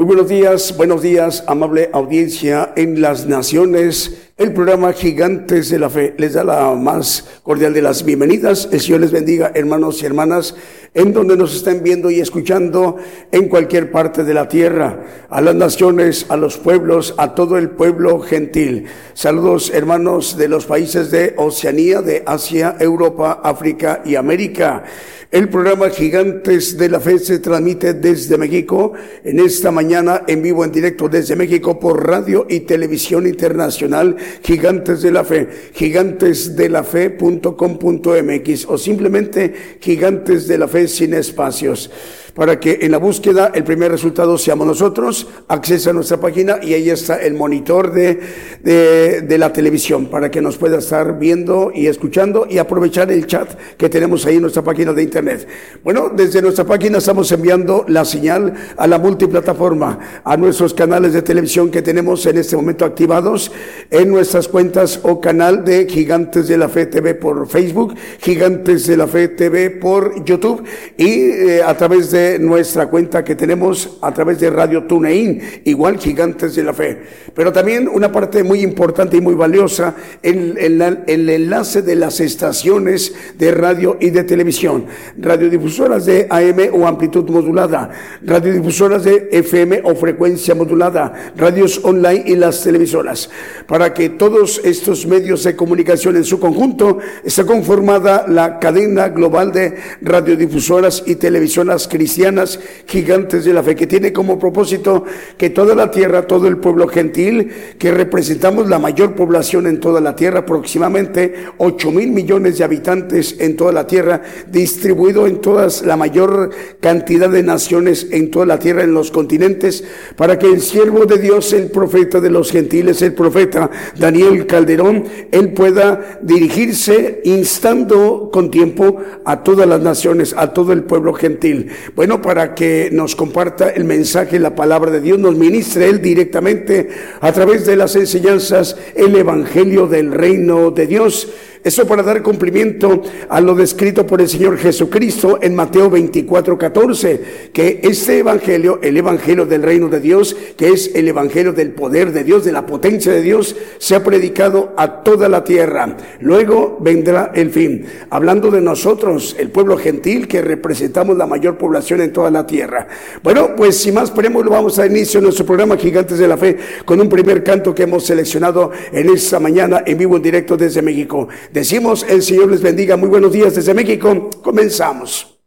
Muy buenos días, buenos días, amable audiencia en las naciones. El programa Gigantes de la Fe les da la más cordial de las bienvenidas. El Señor les bendiga, hermanos y hermanas, en donde nos estén viendo y escuchando en cualquier parte de la tierra, a las naciones, a los pueblos, a todo el pueblo gentil. Saludos, hermanos de los países de Oceanía, de Asia, Europa, África y América. El programa Gigantes de la Fe se transmite desde México en esta mañana en vivo en directo desde México por radio y televisión internacional Gigantes de la Fe, gigantesdelafe.com.mx o simplemente Gigantes de la Fe sin espacios para que en la búsqueda el primer resultado seamos nosotros, accesa a nuestra página y ahí está el monitor de, de, la televisión para que nos pueda estar viendo y escuchando y aprovechar el chat que tenemos ahí en nuestra página de internet. Bueno, desde nuestra página estamos enviando la señal a la multiplataforma, a nuestros canales de televisión que tenemos en este momento activados en nuestras cuentas o canal de Gigantes de la Fe TV por Facebook, Gigantes de la Fe TV por YouTube y eh, a través de nuestra cuenta que tenemos a través de Radio TuneIn, igual Gigantes de la Fe. Pero también una parte muy importante y muy valiosa, el, el, enlace de las estaciones de radio y de televisión, radiodifusoras de AM o amplitud modulada, radiodifusoras de FM o frecuencia modulada, radios online y las televisoras, para que todos estos medios de comunicación en su conjunto esté conformada la cadena global de radiodifusoras y televisoras cristianas cristianas gigantes de la fe, que tiene como propósito que toda la tierra, todo el pueblo gentil, que representamos la mayor población en toda la tierra, aproximadamente 8 mil millones de habitantes en toda la tierra, distribuido en todas la mayor cantidad de naciones en toda la tierra, en los continentes, para que el siervo de Dios, el profeta de los gentiles, el profeta Daniel Calderón, él pueda dirigirse instando con tiempo a todas las naciones, a todo el pueblo gentil. Bueno, para que nos comparta el mensaje, la palabra de Dios, nos ministre Él directamente a través de las enseñanzas, el Evangelio del Reino de Dios eso para dar cumplimiento a lo descrito por el Señor Jesucristo en Mateo 24, 14, que este evangelio, el evangelio del reino de Dios, que es el evangelio del poder de Dios, de la potencia de Dios, se ha predicado a toda la tierra. Luego vendrá el fin. Hablando de nosotros, el pueblo gentil que representamos la mayor población en toda la tierra. Bueno, pues sin más preámbulo, vamos a inicio nuestro programa Gigantes de la Fe con un primer canto que hemos seleccionado en esta mañana en vivo en directo desde México. Decimos, el Señor les bendiga. Muy buenos días desde México. Comenzamos.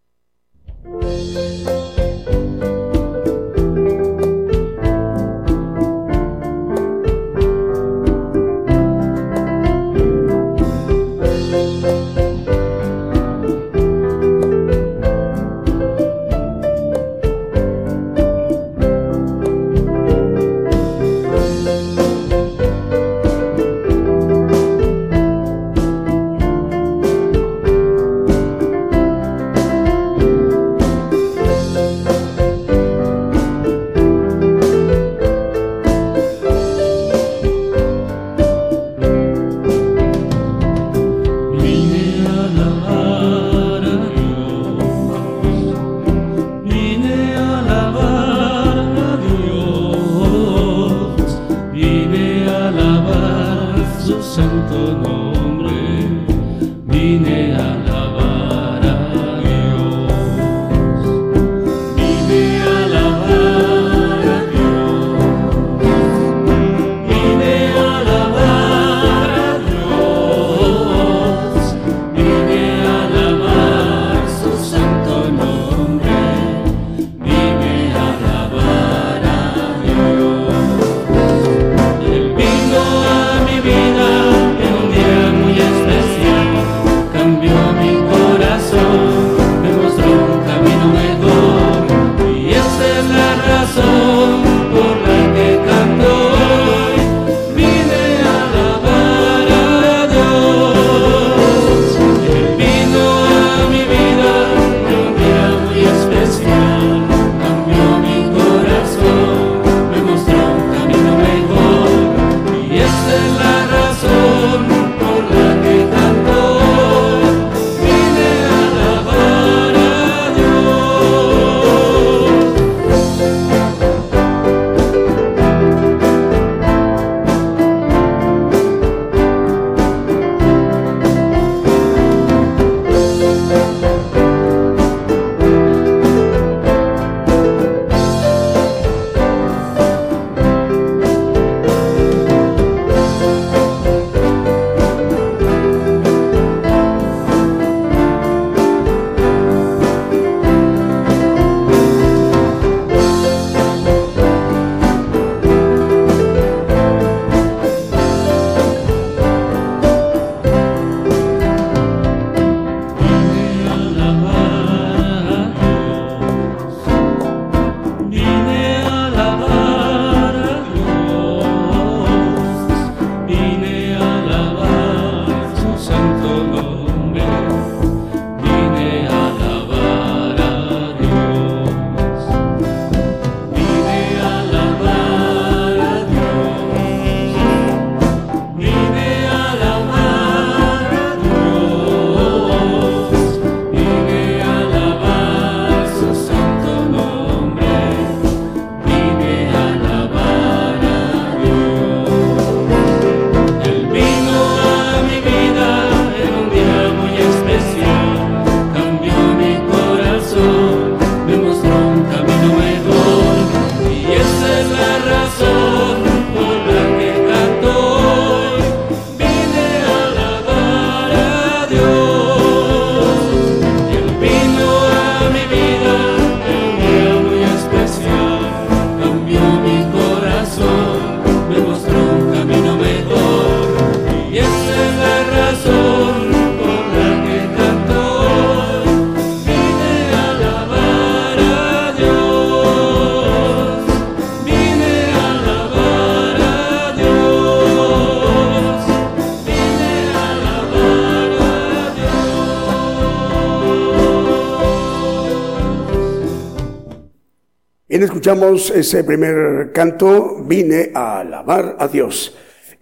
Ese primer canto, vine a alabar a Dios.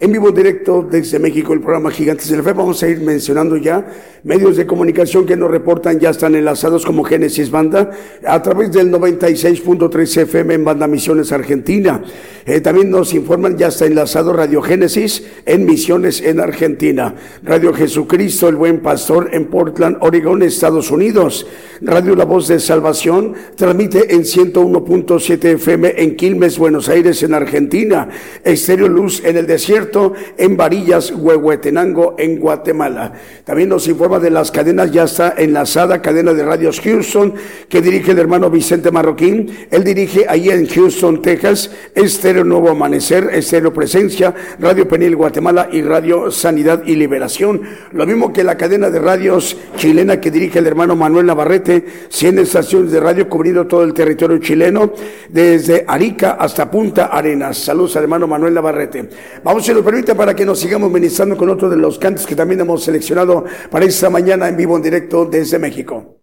En vivo directo desde México, el programa Gigantes de la Fe. Vamos a ir mencionando ya medios de comunicación que nos reportan, ya están enlazados como Génesis Banda a través del 96.3 FM en Banda Misiones Argentina. Eh, también nos informan, ya está enlazado Radio Génesis en Misiones en Argentina. Radio Jesucristo, el Buen Pastor en Portland, Oregón, Estados Unidos. Radio La Voz de Salvación transmite en 101.7 FM en Quilmes, Buenos Aires, en Argentina. Estéreo Luz en el desierto en Varillas, Huehuetenango, en Guatemala. También nos informa de las cadenas, ya está enlazada, cadena de radios Houston, que dirige el hermano Vicente Marroquín. Él dirige ahí en Houston, Texas, Estéreo Nuevo Amanecer, Estéreo Presencia, Radio Penil Guatemala y Radio Sanidad y Liberación. Lo mismo que la cadena de radios chilena que dirige el hermano Manuel Navarrete, 100 estaciones de radio cubriendo todo el territorio chileno, desde Arica hasta Punta Arenas. Saludos al hermano Manuel Navarrete. Vamos a permite, para que nos sigamos ministrando con otro de los cantos que también hemos seleccionado para esta mañana en vivo en directo desde México.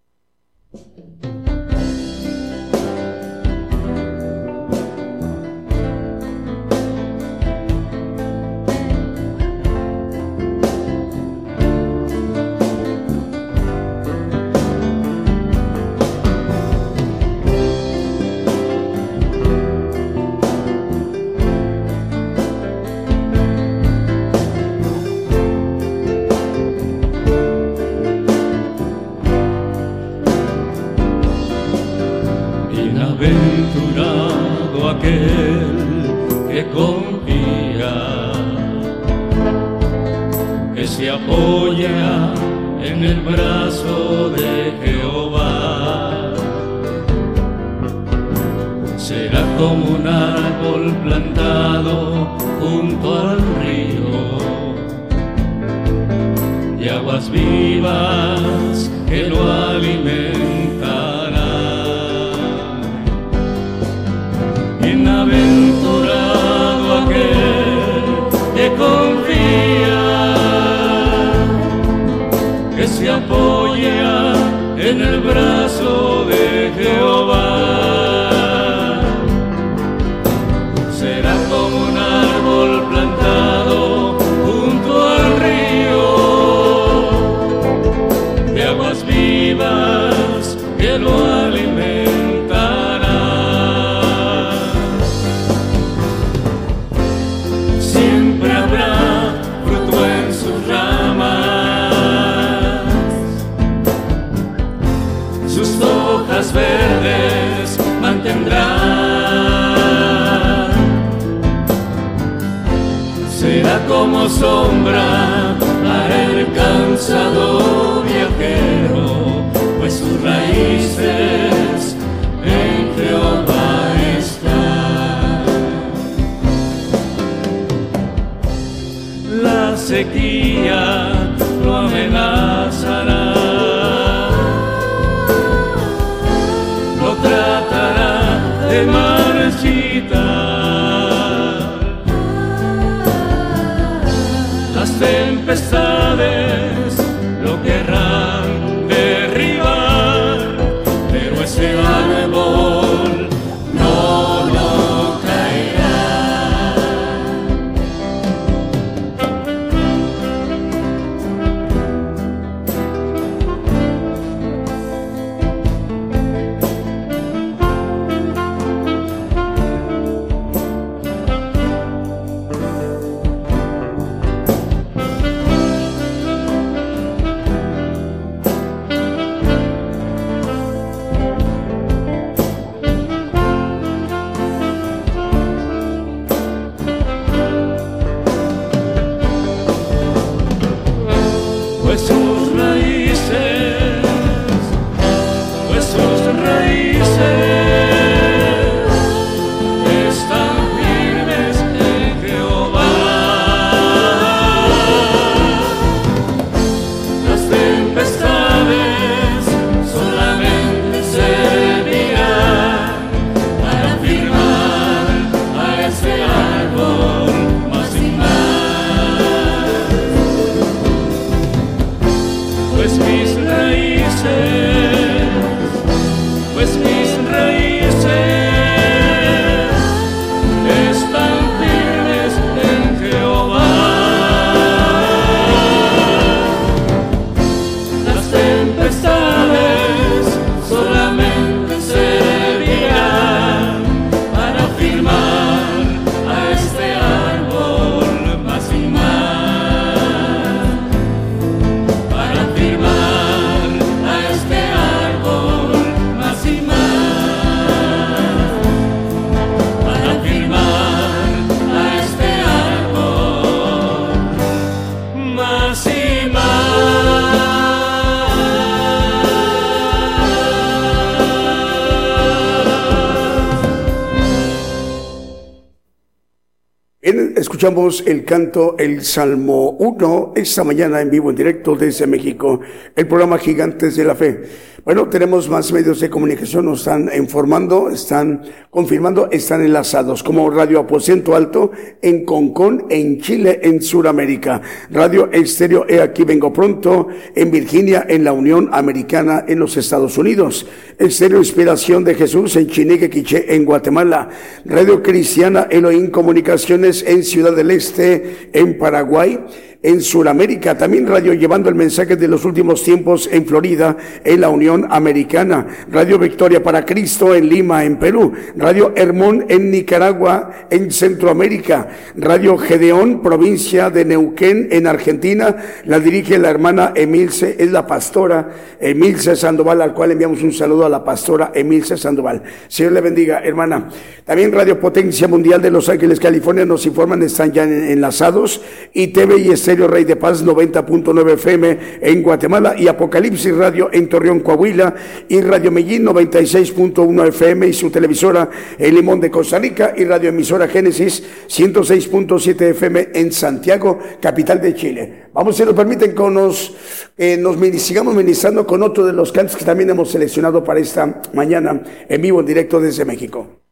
sequía lo amenazará. Escuchamos el canto, el Salmo 1, esta mañana en vivo, en directo desde México, el programa Gigantes de la Fe. Bueno, tenemos más medios de comunicación, nos están informando, están confirmando, están enlazados, como Radio Aposento Alto en Concón, en Chile, en Sudamérica. Radio Estéreo, he aquí vengo pronto, en Virginia, en la Unión Americana, en los Estados Unidos. Estéreo Inspiración de Jesús en Chinique, Quiché, en Guatemala. Radio Cristiana Elohim Comunicaciones en Ciudad del Este, en Paraguay en Sudamérica. También Radio Llevando el Mensaje de los Últimos Tiempos en Florida, en la Unión Americana. Radio Victoria para Cristo en Lima, en Perú. Radio Hermón en Nicaragua, en Centroamérica. Radio Gedeón, provincia de Neuquén, en Argentina. La dirige la hermana Emilce, es la pastora Emilce Sandoval, al cual enviamos un saludo a la pastora Emilce Sandoval. Señor le bendiga, hermana. También Radio Potencia Mundial de Los Ángeles, California, nos informan, están ya enlazados. Y TV y Estéreo Rey de Paz 90.9 FM en Guatemala y Apocalipsis Radio en Torreón, Coahuila y Radio Medellín 96.1 FM y su televisora El Limón de Costa Rica y Radio Emisora Génesis 106.7 FM en Santiago, capital de Chile. Vamos, si nos permiten, con nos, eh, nos sigamos ministrando con otro de los cantos que también hemos seleccionado para esta mañana en vivo, en directo desde México.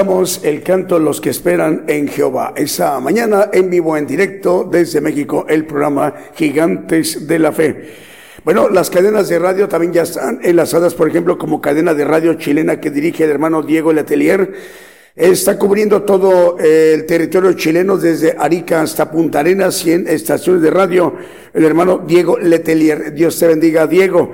Escuchamos el canto Los que esperan en Jehová. Esa mañana en vivo, en directo desde México, el programa Gigantes de la Fe. Bueno, las cadenas de radio también ya están enlazadas, por ejemplo, como cadena de radio chilena que dirige el hermano Diego Letelier. Está cubriendo todo el territorio chileno desde Arica hasta Punta Arenas, 100 estaciones de radio. El hermano Diego Letelier. Dios te bendiga, Diego.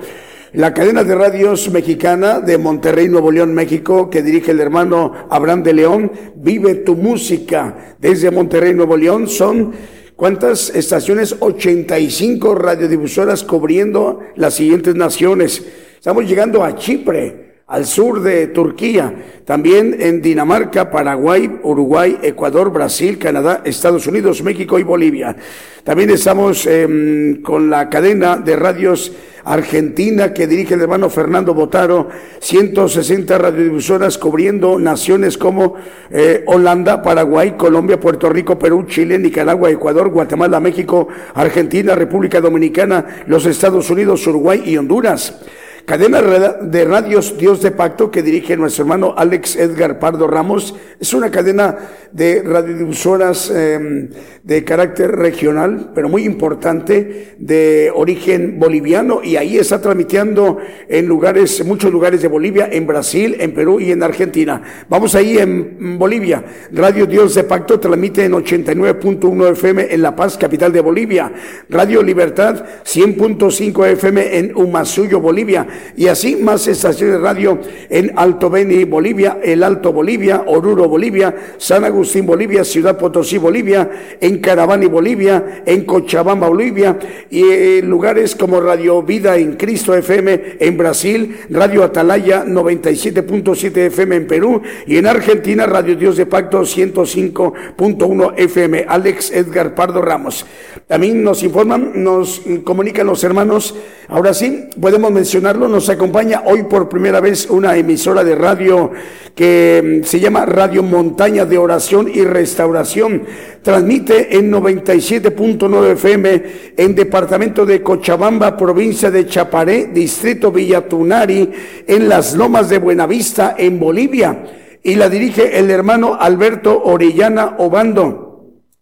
La cadena de radios mexicana de Monterrey, Nuevo León, México, que dirige el hermano Abraham de León, Vive tu música. Desde Monterrey, Nuevo León, son ¿Cuántas estaciones? 85 radiodifusoras cubriendo las siguientes naciones. Estamos llegando a Chipre, al sur de Turquía, también en Dinamarca, Paraguay, Uruguay, Ecuador, Brasil, Canadá, Estados Unidos, México y Bolivia. También estamos em, con la cadena de radios argentina que dirige el hermano Fernando Botaro, 160 radiodifusoras cubriendo naciones como eh, Holanda, Paraguay, Colombia, Puerto Rico, Perú, Chile, Nicaragua, Ecuador, Guatemala, México, Argentina, República Dominicana, los Estados Unidos, Uruguay y Honduras. Cadena de radios Dios de Pacto que dirige nuestro hermano Alex Edgar Pardo Ramos. Es una cadena de radiodifusoras em, de carácter regional, pero muy importante, de origen boliviano y ahí está transmitiendo en lugares, muchos lugares de Bolivia, en Brasil, en Perú y en Argentina. Vamos ahí en Bolivia. Radio Dios de Pacto transmite en 89.1 FM en La Paz, capital de Bolivia. Radio Libertad 100.5 FM en Humasuyo, Bolivia y así más estaciones de radio en Alto Beni, Bolivia, El Alto Bolivia, Oruro, Bolivia, San Agustín, Bolivia, Ciudad Potosí, Bolivia, en Caravani, Bolivia, en Cochabamba, Bolivia y en lugares como Radio Vida en Cristo FM en Brasil, Radio Atalaya 97.7 FM en Perú y en Argentina Radio Dios de Pacto 105.1 FM. Alex Edgar Pardo Ramos. También nos informan, nos comunican los hermanos. Ahora sí, podemos mencionarlo nos acompaña hoy por primera vez una emisora de radio que mm, se llama Radio Montaña de Oración y Restauración. Transmite en 97.9 FM en departamento de Cochabamba, provincia de Chaparé, distrito Villatunari, en las lomas de Buenavista, en Bolivia. Y la dirige el hermano Alberto Orellana Obando.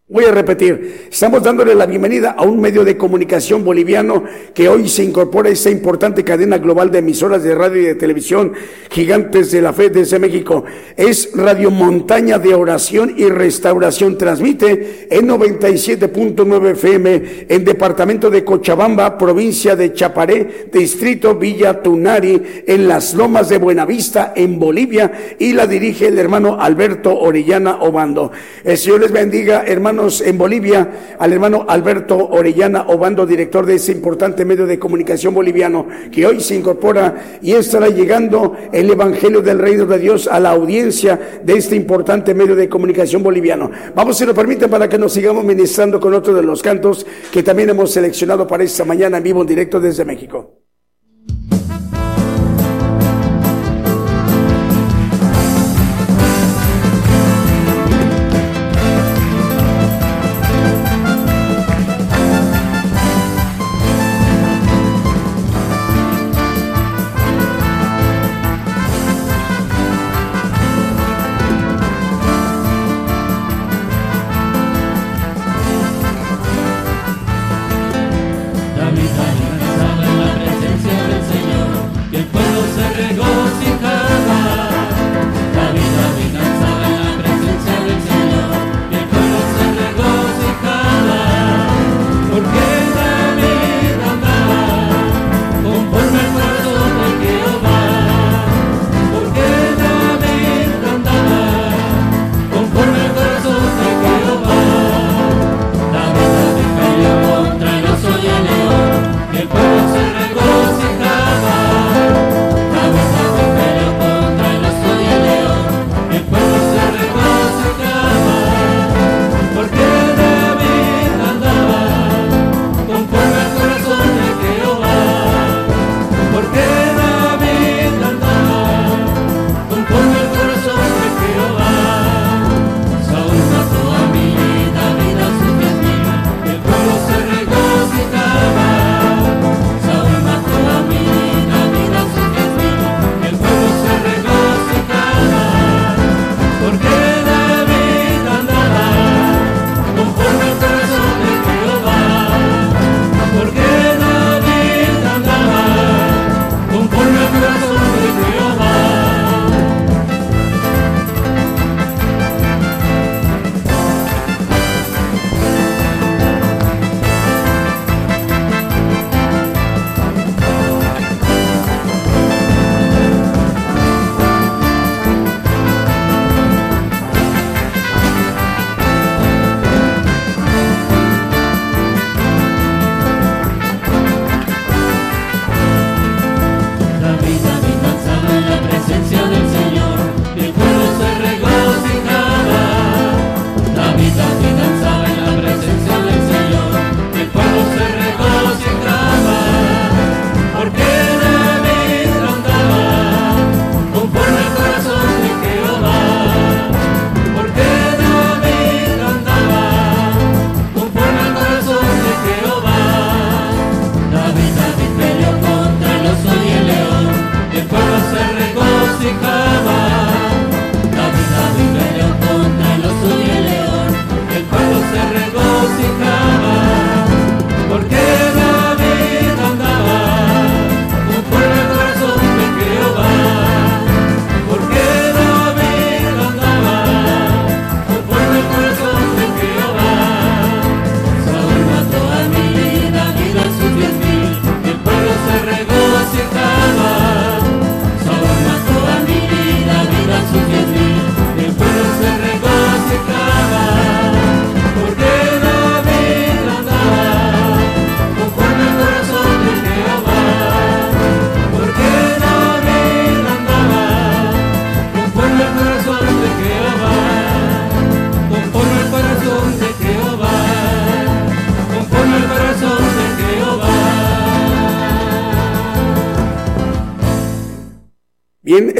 Voy a repetir, estamos dándole la bienvenida a un medio de comunicación boliviano que hoy se incorpora a esta importante cadena global de emisoras de radio y de televisión gigantes de la fe desde México. Es Radio Montaña de Oración y Restauración. Transmite en 97.9 FM en departamento de Cochabamba, provincia de Chaparé, distrito Villa Tunari, en las lomas de Buenavista, en Bolivia, y la dirige el hermano Alberto Orellana Obando. El Señor les bendiga, hermano en Bolivia, al hermano Alberto Orellana Obando, director de ese importante medio de comunicación boliviano, que hoy se incorpora y estará llegando el Evangelio del Reino de Dios a la audiencia de este importante medio de comunicación boliviano. Vamos, si lo permiten, para que nos sigamos ministrando con otro de los cantos que también hemos seleccionado para esta mañana en vivo en directo desde México.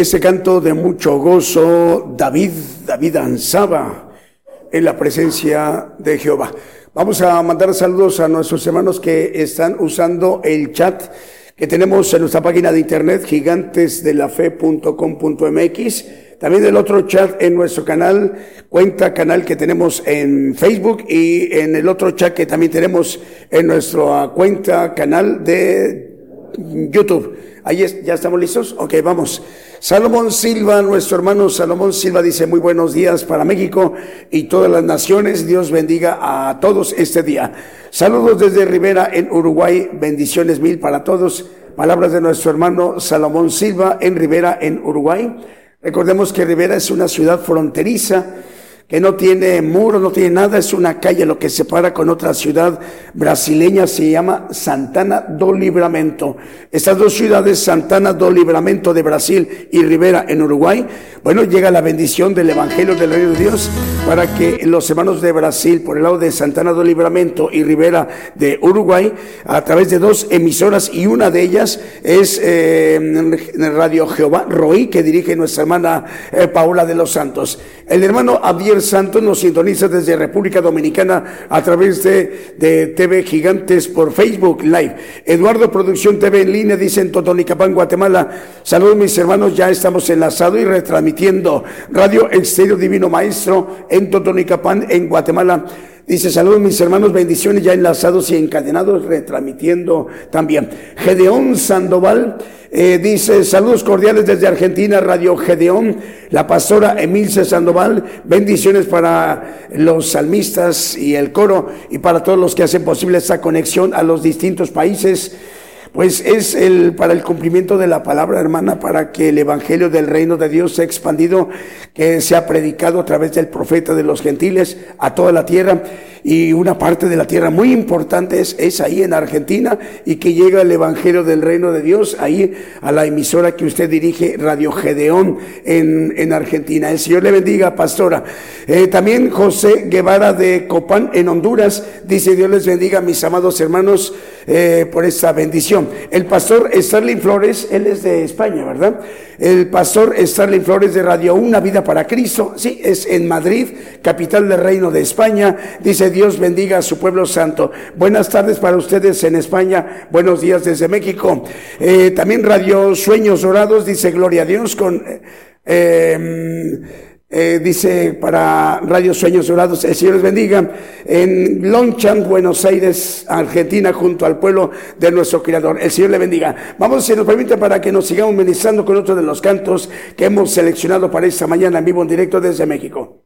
Ese canto de mucho gozo, David, David ansaba en la presencia de Jehová. Vamos a mandar saludos a nuestros hermanos que están usando el chat que tenemos en nuestra página de internet gigantesdelafe.com.mx. También el otro chat en nuestro canal, cuenta canal que tenemos en Facebook y en el otro chat que también tenemos en nuestra cuenta canal de YouTube. Ahí es, ya estamos listos. Ok, vamos. Salomón Silva, nuestro hermano Salomón Silva dice muy buenos días para México y todas las naciones. Dios bendiga a todos este día. Saludos desde Rivera en Uruguay. Bendiciones mil para todos. Palabras de nuestro hermano Salomón Silva en Rivera en Uruguay. Recordemos que Rivera es una ciudad fronteriza que no tiene muro, no tiene nada, es una calle lo que separa con otra ciudad brasileña, se llama Santana do Libramento. Estas dos ciudades, Santana do Libramento de Brasil y Rivera en Uruguay, bueno, llega la bendición del Evangelio del Reino de Dios para que los hermanos de Brasil, por el lado de Santana do Libramento y Rivera de Uruguay, a través de dos emisoras y una de ellas es eh, Radio Jehová Roí, que dirige nuestra hermana eh, Paula de los Santos. El hermano Javier Santos nos sintoniza desde República Dominicana a través de, de TV Gigantes por Facebook Live. Eduardo Producción TV en línea dice en Totonicapán, Guatemala. Saludos mis hermanos, ya estamos enlazados y retransmitiendo Radio Exterior Divino Maestro en Totonicapán, en Guatemala. Dice, saludos mis hermanos, bendiciones ya enlazados y encadenados, retransmitiendo también. Gedeón Sandoval eh, dice, saludos cordiales desde Argentina, Radio Gedeón, la pastora Emilce Sandoval, bendiciones para los salmistas y el coro y para todos los que hacen posible esta conexión a los distintos países pues es el para el cumplimiento de la palabra, hermana, para que el evangelio del reino de Dios sea expandido, que sea predicado a través del profeta de los gentiles a toda la tierra y una parte de la tierra muy importante es, es ahí en Argentina y que llega el Evangelio del Reino de Dios ahí a la emisora que usted dirige, Radio Gedeón en, en Argentina. El Señor le bendiga, pastora. Eh, también José Guevara de Copán en Honduras dice Dios les bendiga, mis amados hermanos, eh, por esta bendición. El pastor Starling Flores, él es de España, ¿verdad? El pastor Starling Flores de Radio Una Vida para Cristo, sí, es en Madrid, capital del Reino de España. Dice Dios bendiga a su pueblo santo. Buenas tardes para ustedes en España, buenos días desde México. Eh, también Radio Sueños Dorados, dice Gloria a Dios con... Eh, eh, dice para Radio Sueños Dorados, el Señor les bendiga, en Lonchan, Buenos Aires, Argentina, junto al pueblo de nuestro Creador. El Señor le bendiga. Vamos, si nos permite, para que nos sigamos ministrando con otro de los cantos que hemos seleccionado para esta mañana en vivo en directo desde México.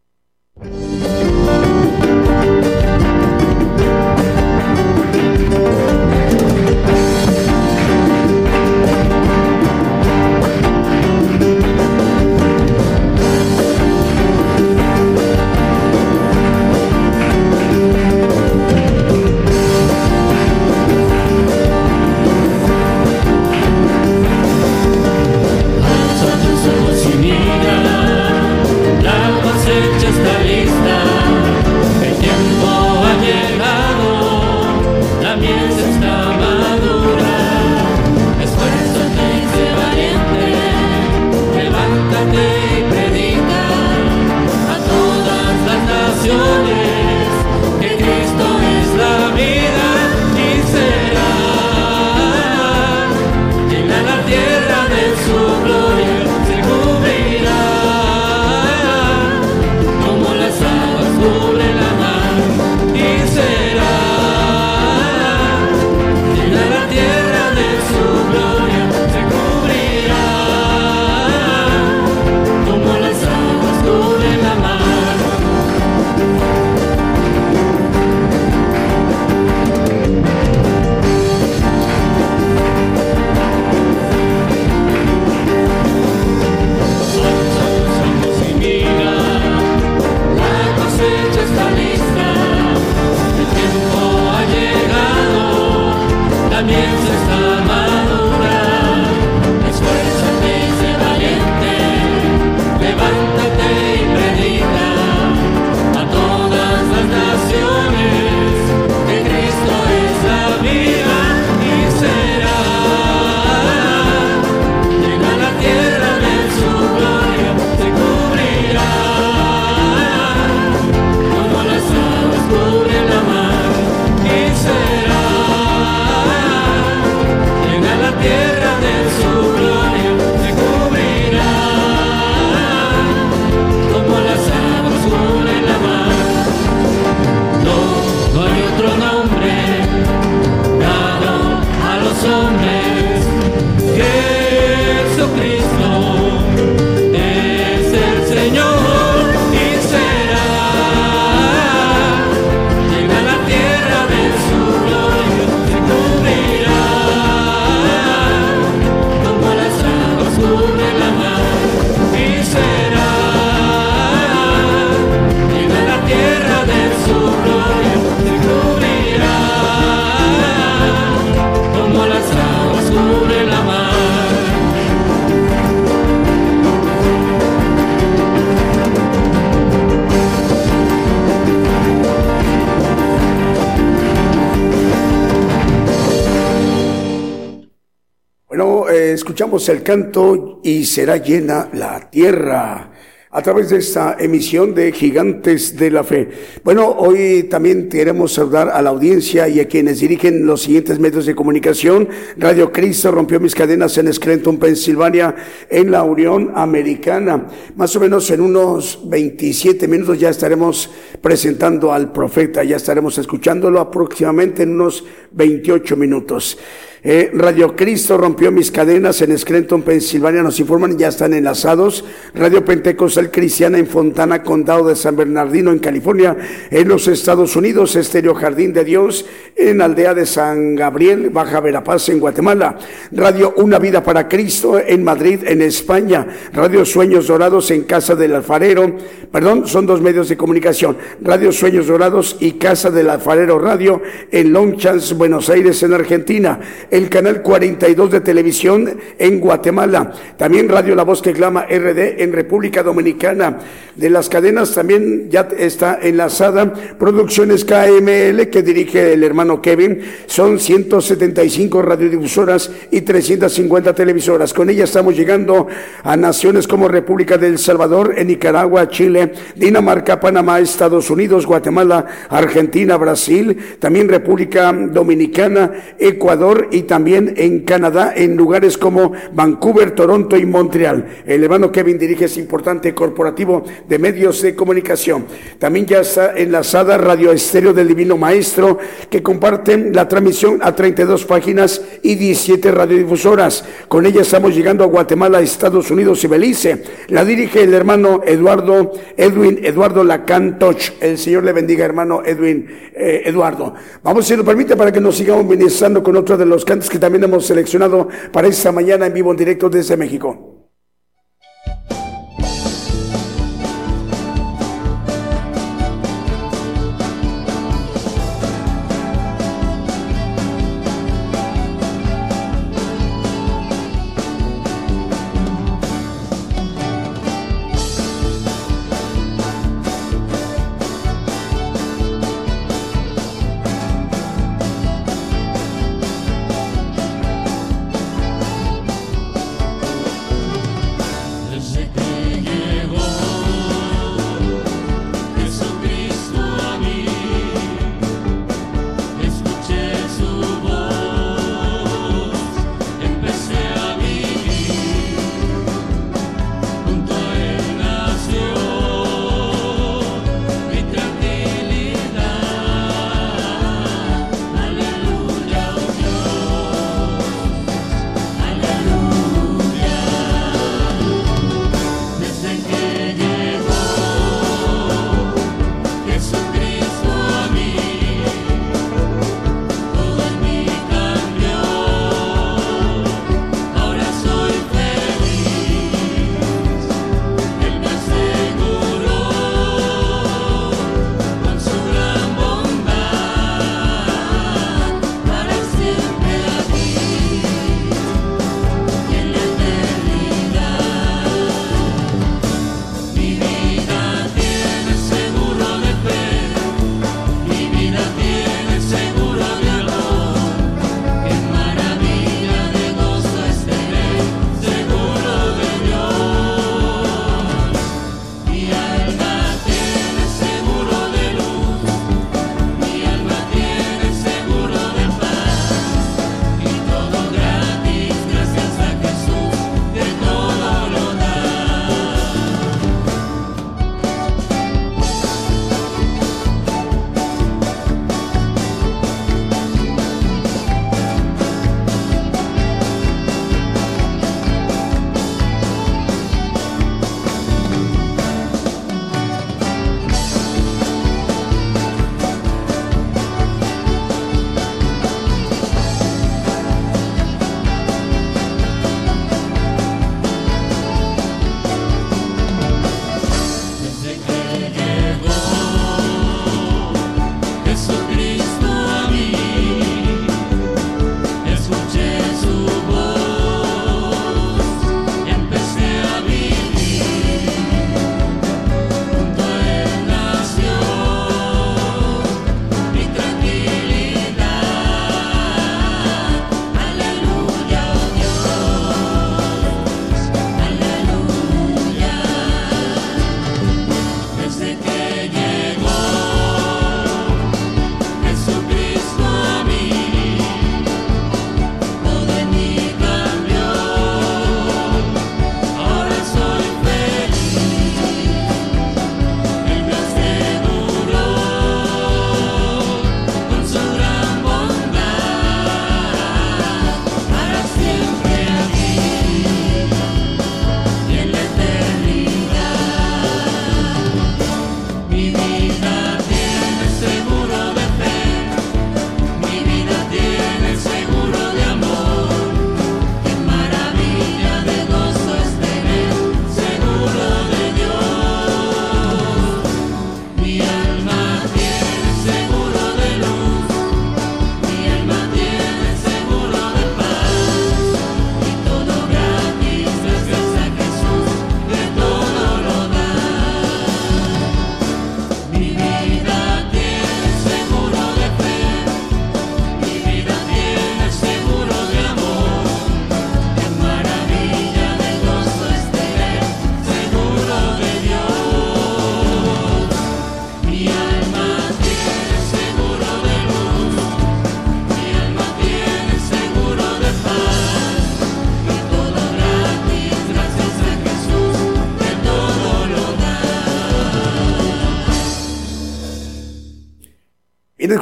Escuchamos el canto y será llena la tierra a través de esta emisión de Gigantes de la Fe. Bueno, hoy también queremos saludar a la audiencia y a quienes dirigen los siguientes medios de comunicación. Radio Cristo rompió mis cadenas en Scranton, Pensilvania, en la Unión Americana. Más o menos en unos 27 minutos ya estaremos presentando al profeta, ya estaremos escuchándolo aproximadamente en unos 28 minutos. Eh, Radio Cristo rompió mis cadenas en Scranton, Pensilvania, nos informan, ya están enlazados. Radio Pentecostal Cristiana en Fontana, Condado de San Bernardino, en California, en los Estados Unidos, Estéreo Jardín de Dios, en Aldea de San Gabriel, Baja Verapaz, en Guatemala. Radio Una Vida para Cristo en Madrid, en España. Radio Sueños Dorados en Casa del Alfarero, perdón, son dos medios de comunicación. Radio Sueños Dorados y Casa del Alfarero Radio en Longchamps, Buenos Aires, en Argentina el canal 42 de televisión en Guatemala, también Radio La Voz que clama RD en República Dominicana. De las cadenas también ya está enlazada Producciones KML que dirige el hermano Kevin. Son 175 radiodifusoras y 350 televisoras. Con ella estamos llegando a naciones como República del Salvador, en Nicaragua, Chile, Dinamarca, Panamá, Estados Unidos, Guatemala, Argentina, Brasil, también República Dominicana, Ecuador y también en Canadá, en lugares como Vancouver, Toronto y Montreal. El hermano Kevin dirige ese importante corporativo de medios de comunicación. También ya está enlazada Radio Estéreo del Divino Maestro, que comparten la transmisión a 32 páginas y 17 radiodifusoras. Con ella estamos llegando a Guatemala, Estados Unidos y Belice. La dirige el hermano Eduardo, Edwin Eduardo Lacantoch. El Señor le bendiga, hermano Edwin eh, Eduardo. Vamos, si nos permite, para que nos sigamos ministrando con otro de los cantos que también hemos seleccionado para esta mañana en vivo en directo desde México.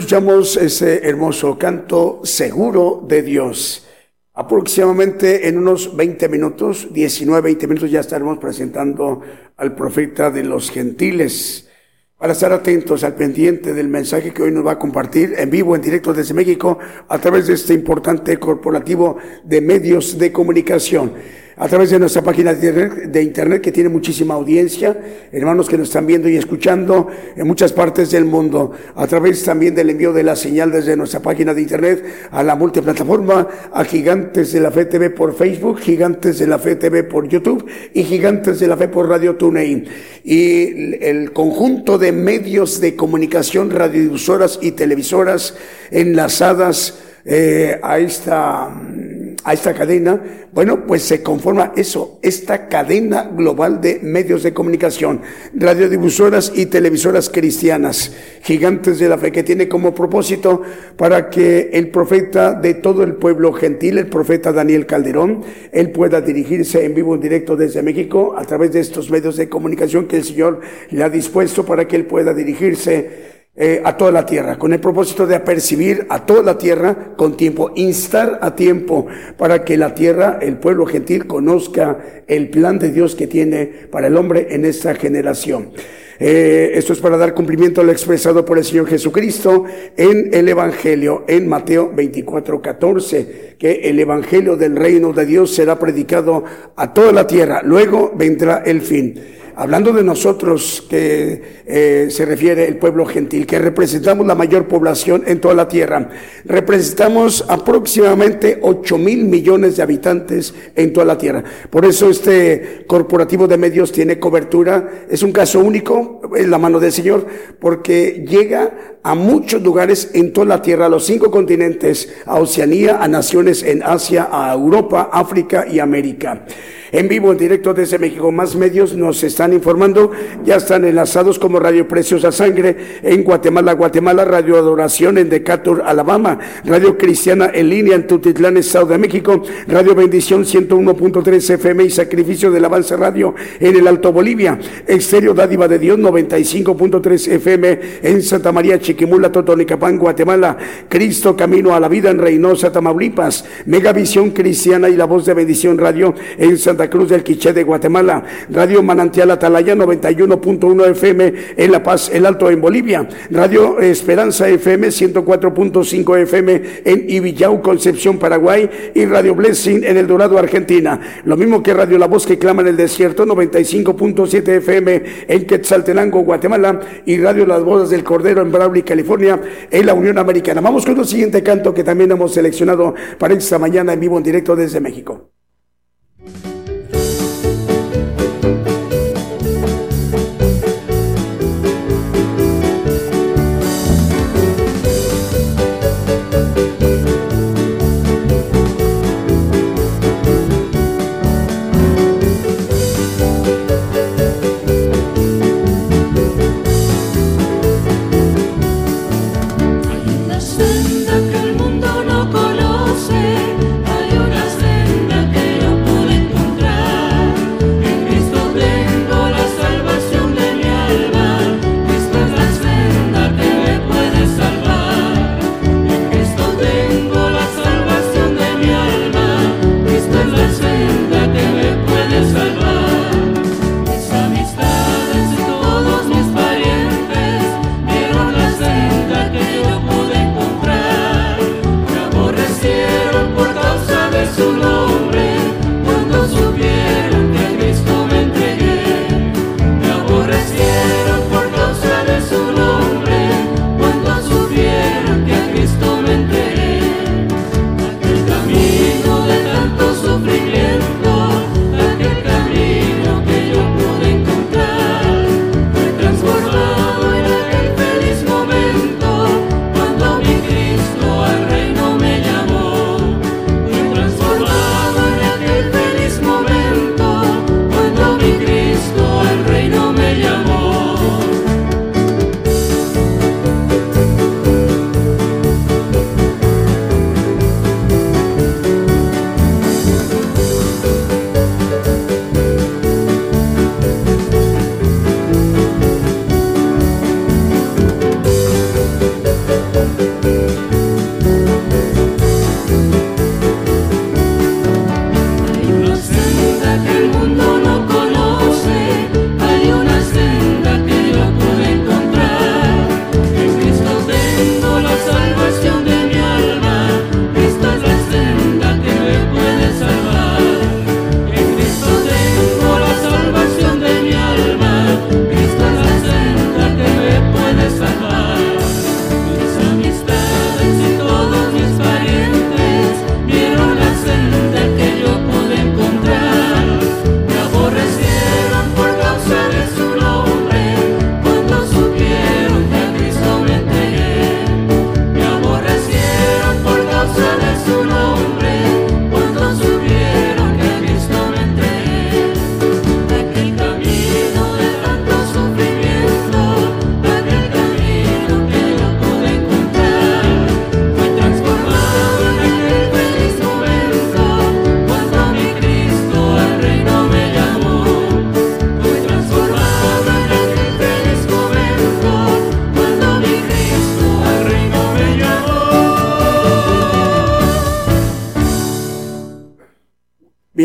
Escuchamos ese hermoso canto seguro de Dios. Aproximadamente en unos 20 minutos, 19, 20 minutos ya estaremos presentando al profeta de los gentiles para estar atentos al pendiente del mensaje que hoy nos va a compartir en vivo, en directo desde México, a través de este importante corporativo de medios de comunicación a través de nuestra página de internet que tiene muchísima audiencia, hermanos que nos están viendo y escuchando en muchas partes del mundo, a través también del envío de la señal desde nuestra página de internet a la multiplataforma, a Gigantes de la Fe TV por Facebook, Gigantes de la Fe TV por YouTube y Gigantes de la Fe por Radio TuneIn. Y el conjunto de medios de comunicación, radiodifusoras y televisoras enlazadas eh, a esta a esta cadena, bueno, pues se conforma eso, esta cadena global de medios de comunicación, radiodifusoras y televisoras cristianas, gigantes de la fe, que tiene como propósito para que el profeta de todo el pueblo gentil, el profeta Daniel Calderón, él pueda dirigirse en vivo en directo desde México a través de estos medios de comunicación que el Señor le ha dispuesto para que él pueda dirigirse eh, a toda la tierra, con el propósito de apercibir a toda la tierra con tiempo, instar a tiempo para que la tierra, el pueblo gentil, conozca el plan de Dios que tiene para el hombre en esta generación. Eh, esto es para dar cumplimiento a lo expresado por el Señor Jesucristo en el Evangelio, en Mateo 24, 14, que el Evangelio del reino de Dios será predicado a toda la tierra, luego vendrá el fin hablando de nosotros que eh, se refiere el pueblo gentil, que representamos la mayor población en toda la tierra. Representamos aproximadamente 8 mil millones de habitantes en toda la tierra. Por eso este corporativo de medios tiene cobertura. Es un caso único en la mano del Señor, porque llega a muchos lugares en toda la tierra, a los cinco continentes, a Oceanía, a naciones en Asia, a Europa, África y América en vivo, en directo desde México. Más medios nos están informando, ya están enlazados como Radio Preciosa Sangre en Guatemala, Guatemala, Radio Adoración en Decatur, Alabama, Radio Cristiana en línea en Tutitlán, Estado de México, Radio Bendición 101.3 FM y Sacrificio del Avance Radio en el Alto Bolivia, Exterior Dádiva de Dios 95.3 FM en Santa María, Chiquimula, Totonicapán, Guatemala, Cristo Camino a la Vida en Reynosa, Tamaulipas, Megavisión Cristiana y La Voz de Bendición Radio en Santa Cruz del Quiché de Guatemala, Radio Manantial Atalaya 91.1 FM en La Paz, El Alto en Bolivia, Radio Esperanza FM 104.5 FM en Ibillau, Concepción, Paraguay y Radio Blessing en El Dorado, Argentina. Lo mismo que Radio La Voz que clama en el desierto 95.7 FM en Quetzaltenango, Guatemala y Radio Las Bodas del Cordero en Brawley, California en la Unión Americana. Vamos con el siguiente canto que también hemos seleccionado para esta mañana en vivo en directo desde México.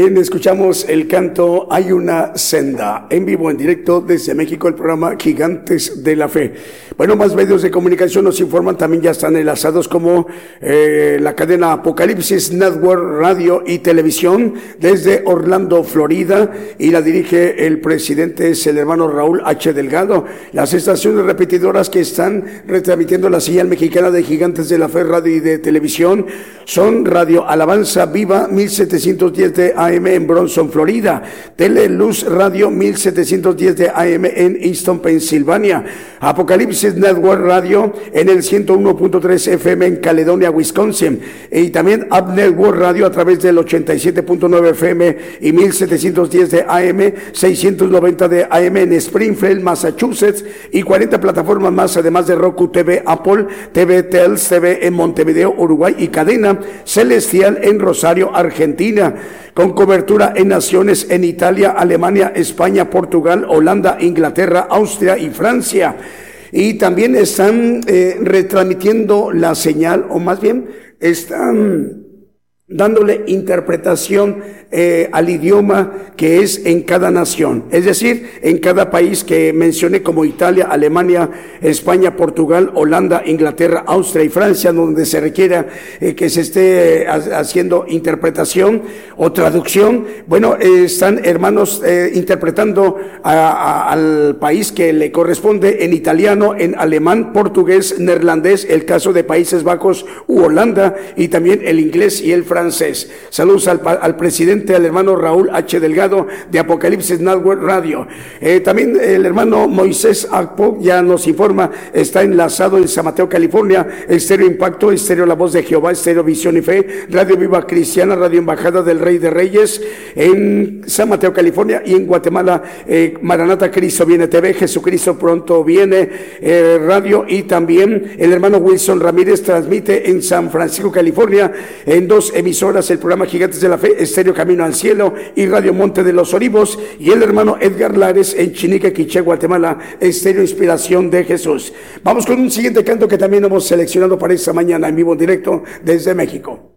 Bien, escuchamos el canto Hay una senda en vivo, en directo desde México, el programa Gigantes de la Fe. Bueno, más medios de comunicación nos informan, también ya están enlazados como eh, la cadena Apocalipsis Network Radio y Televisión desde Orlando, Florida, y la dirige el presidente, es el hermano Raúl H. Delgado. Las estaciones repetidoras que están retransmitiendo la señal mexicana de Gigantes de la Fe Radio y de Televisión son Radio Alabanza Viva 1710 de AM en Bronson, Florida. Teleluz Radio 1710 de AM en Easton, Pensilvania. Apocalipsis Network Radio en el 101.3 FM en Caledonia, Wisconsin. Y también Up Network Radio a través del 87.9 FM y 1710 de AM, 690 de AM en Springfield, Massachusetts y 40 plataformas más, además de Roku TV, Apple TV, Tels TV en Montevideo, Uruguay y Cadena Celestial en Rosario, Argentina con cobertura en naciones en Italia, Alemania, España, Portugal, Holanda, Inglaterra, Austria y Francia. Y también están eh, retransmitiendo la señal, o más bien están dándole interpretación eh, al idioma que es en cada nación, es decir, en cada país que mencioné como Italia, Alemania, España, Portugal, Holanda, Inglaterra, Austria y Francia, donde se requiera eh, que se esté eh, haciendo interpretación o traducción. Bueno, están hermanos interpretando al país que le corresponde en italiano, en alemán, portugués, neerlandés, el caso de Países Bajos u Holanda y también el inglés y el francés. Saludos al, al presidente al hermano Raúl H. Delgado de Apocalipsis Network Radio. Eh, también el hermano Moisés Akpo ya nos informa, está enlazado en San Mateo, California, Estéreo Impacto, Estéreo La Voz de Jehová, Estéreo Visión y Fe, Radio Viva Cristiana, Radio Embajada del Rey de Reyes, en San Mateo, California y en Guatemala, eh, Maranata Cristo viene TV, Jesucristo pronto viene, eh, radio y también el hermano Wilson Ramírez transmite en San Francisco, California, en dos emisoras el programa Gigantes de la Fe, Estéreo Camino al Cielo y Radio Monte de los Olivos y el hermano Edgar Lares en Chinique, Quiché, Guatemala, Estéreo Inspiración de Jesús. Vamos con un siguiente canto que también hemos seleccionado para esta mañana en vivo directo desde México.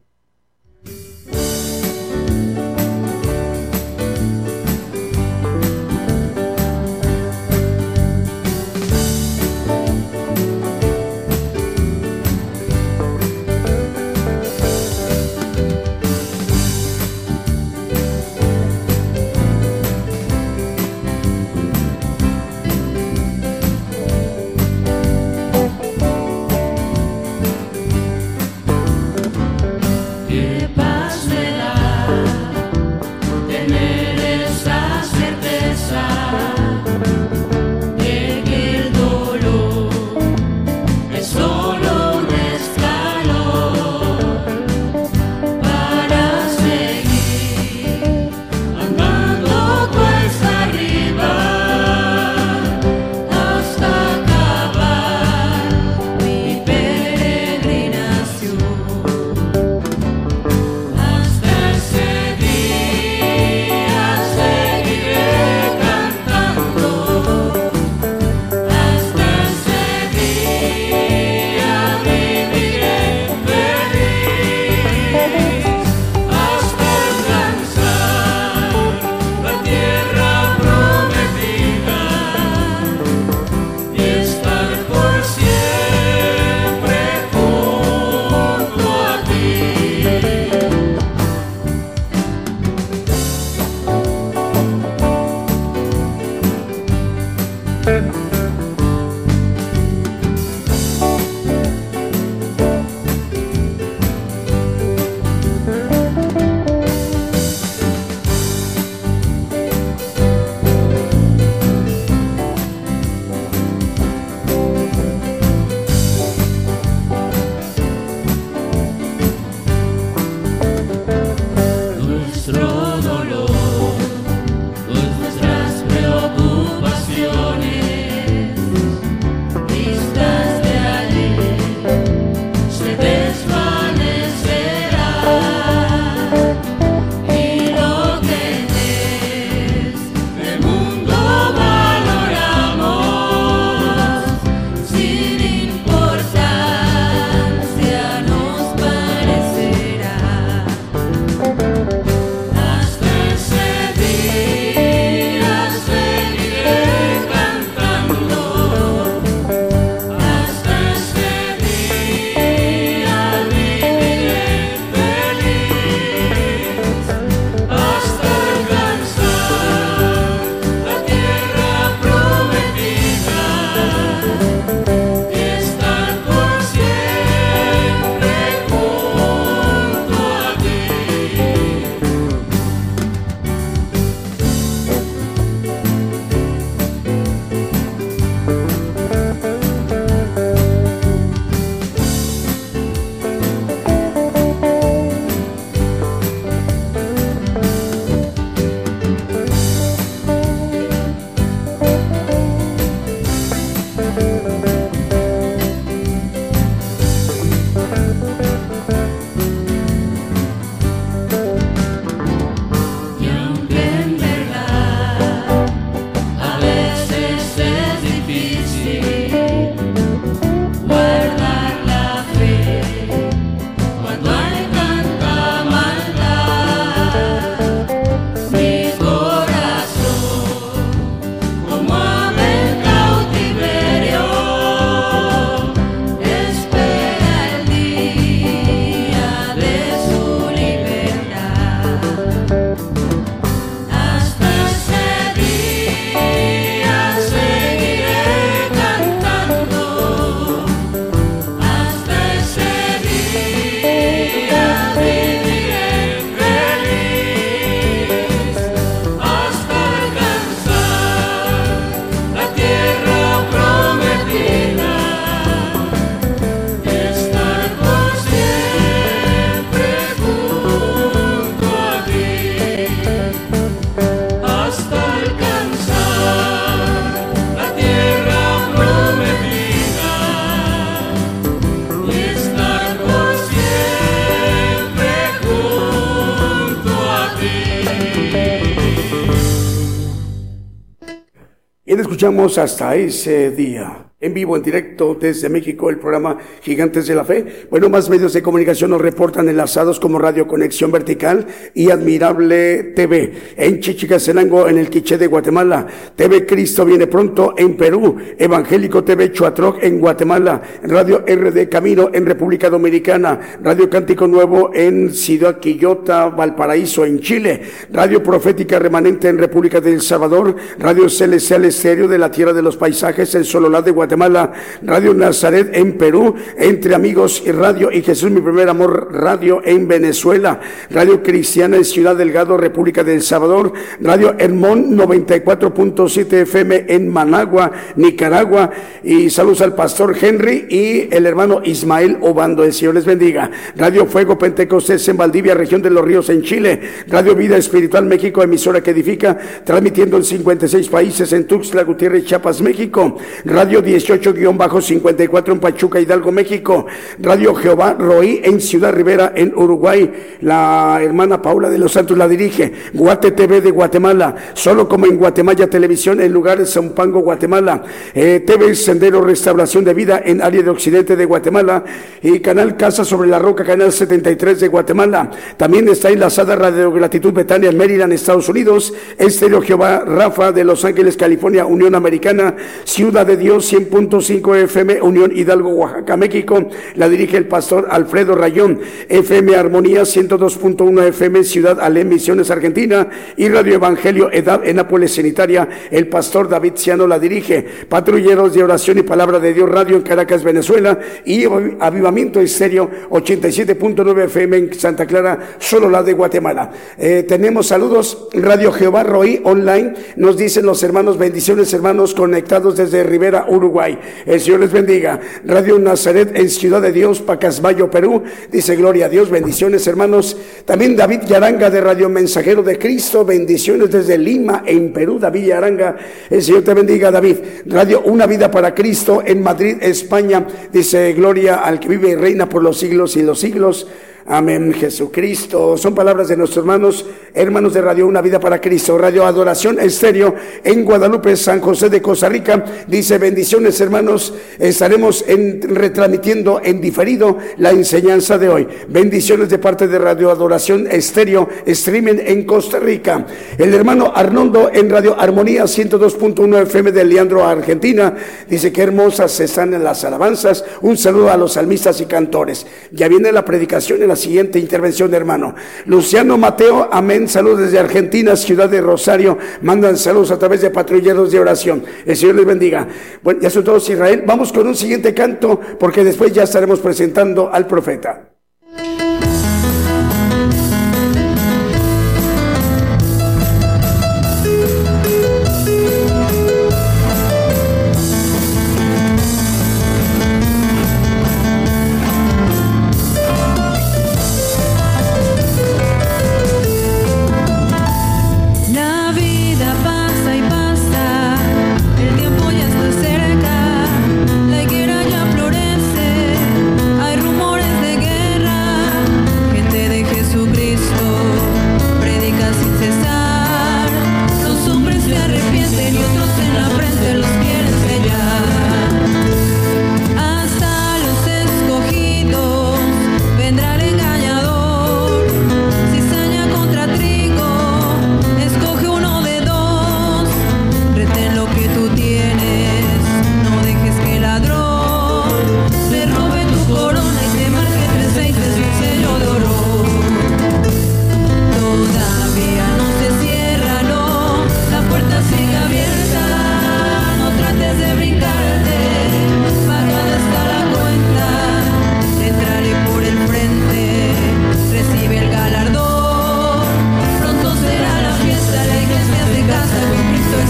Escuchamos hasta ese día vivo, en directo desde México, el programa Gigantes de la Fe. Bueno, más medios de comunicación nos reportan enlazados como Radio Conexión Vertical y Admirable TV. En Chichicastenango, en el Quiché de Guatemala. TV Cristo viene pronto en Perú. Evangélico TV Chuatroc en Guatemala. Radio RD Camino en República Dominicana. Radio Cántico Nuevo en Ciudad Quillota, Valparaíso, en Chile. Radio Profética Remanente en República del Salvador. Radio Celestial Estéreo de la Tierra de los Paisajes en Sololá de Guatemala. Guatemala, Radio Nazaret en Perú, Entre Amigos y Radio y Jesús Mi Primer Amor Radio en Venezuela, Radio Cristiana en Ciudad Delgado, República del Salvador, Radio Hermón 94.7 FM en Managua, Nicaragua y saludos al pastor Henry y el hermano Ismael Obando, el Señor les bendiga. Radio Fuego Pentecostés en Valdivia, región de los Ríos en Chile, Radio Vida Espiritual México, emisora que edifica, transmitiendo en 56 países en Tuxtla Gutiérrez, Chiapas, México, Radio 10 18-54 en Pachuca, Hidalgo, México. Radio Jehová Roí en Ciudad Rivera, en Uruguay. La hermana Paula de los Santos la dirige. Guate TV de Guatemala. Solo como en Guatemala Televisión en lugar de Zampango, Guatemala. Eh, TV Sendero Restauración de Vida en área de Occidente de Guatemala. Y Canal Casa sobre la Roca, Canal 73 de Guatemala. También está enlazada Radio Gratitud Betania en Maryland, Estados Unidos. Estéreo Jehová Rafa de Los Ángeles, California, Unión Americana. Ciudad de Dios 100 cinco FM Unión Hidalgo, Oaxaca, México. La dirige el pastor Alfredo Rayón. FM Armonía 102.1 FM Ciudad Alem, Misiones, Argentina. Y Radio Evangelio Edad en Nápoles, en Italia. El pastor David Ciano la dirige. Patrulleros de Oración y Palabra de Dios Radio en Caracas, Venezuela. Y Avivamiento Estéreo 87.9 FM en Santa Clara, solo la de Guatemala. Eh, tenemos saludos. Radio Jehová Roí online. Nos dicen los hermanos, bendiciones hermanos conectados desde Rivera, Uruguay. El Señor les bendiga. Radio Nazaret en Ciudad de Dios, Pacasmayo, Perú. Dice gloria a Dios, bendiciones hermanos. También David Yaranga de Radio Mensajero de Cristo, bendiciones desde Lima, en Perú. David Yaranga, el Señor te bendiga, David. Radio Una Vida para Cristo en Madrid, España. Dice gloria al que vive y reina por los siglos y los siglos. Amén, Jesucristo. Son palabras de nuestros hermanos, hermanos de Radio Una Vida para Cristo, Radio Adoración Estéreo en Guadalupe, San José de Costa Rica. Dice, bendiciones hermanos, estaremos en, retransmitiendo en diferido la enseñanza de hoy. Bendiciones de parte de Radio Adoración Estéreo, streaming en Costa Rica. El hermano Arnoldo en Radio Armonía 102.1 FM de Leandro, Argentina. Dice que hermosas están en las alabanzas. Un saludo a los salmistas y cantores. Ya viene la predicación en la siguiente intervención, hermano. Luciano Mateo, amén. Saludos desde Argentina, ciudad de Rosario. Mandan saludos a través de patrulleros de oración. El Señor les bendiga. Bueno, ya son todos Israel. Vamos con un siguiente canto, porque después ya estaremos presentando al profeta.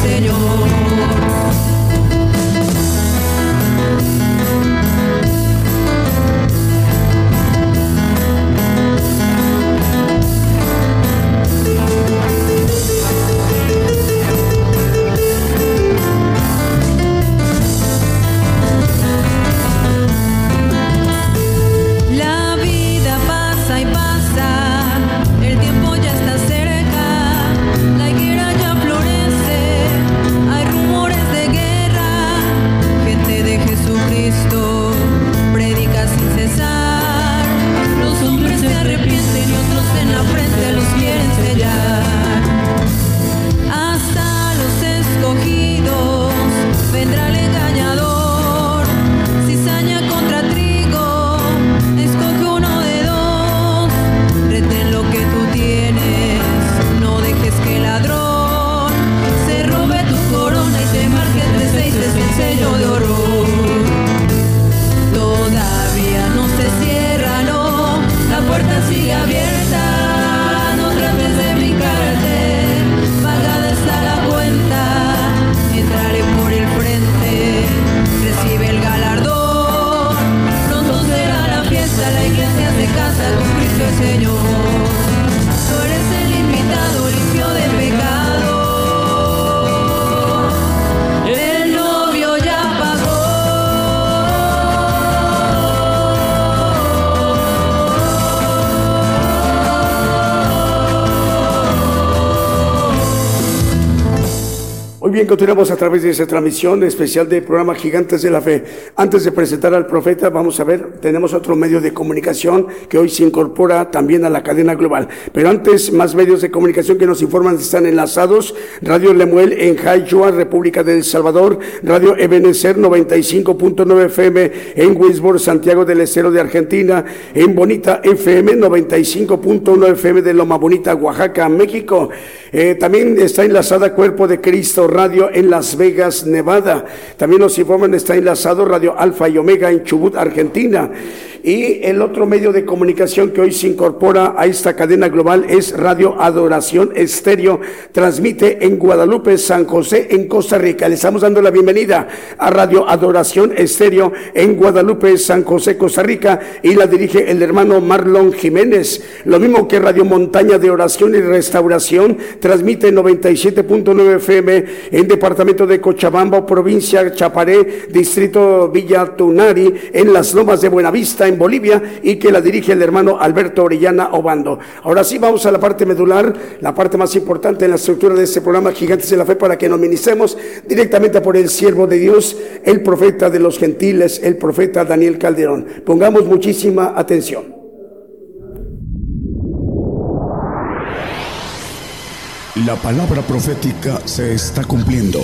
Señor. Continuamos a través de esa transmisión especial del programa Gigantes de la Fe. Antes de presentar al profeta, vamos a ver, tenemos otro medio de comunicación que hoy se incorpora también a la cadena global. Pero antes, más medios de comunicación que nos informan están enlazados. Radio Lemuel en Jayua, República del Salvador. Radio Ebenecer 95.9 FM en Winsburg, Santiago del Estero de Argentina. En Bonita FM 95.1 FM de Loma Bonita, Oaxaca, México. Eh, también está enlazada Cuerpo de Cristo Radio en Las Vegas, Nevada. También nos informan, está enlazado Radio Alfa y Omega en Chubut, Argentina. Y el otro medio de comunicación que hoy se incorpora a esta cadena global es Radio Adoración Estéreo. Transmite en Guadalupe, San José, en Costa Rica. Le estamos dando la bienvenida a Radio Adoración Estéreo en Guadalupe, San José, Costa Rica. Y la dirige el hermano Marlon Jiménez. Lo mismo que Radio Montaña de Oración y Restauración. Transmite 97.9 FM en departamento de Cochabamba, provincia Chaparé, distrito Villa Tunari, en las lomas de Buenavista, Bolivia y que la dirige el hermano Alberto Orellana Obando. Ahora sí vamos a la parte medular, la parte más importante en la estructura de este programa Gigantes de la Fe para que nos ministremos directamente por el siervo de Dios, el profeta de los gentiles, el profeta Daniel Calderón. Pongamos muchísima atención. La palabra profética se está cumpliendo.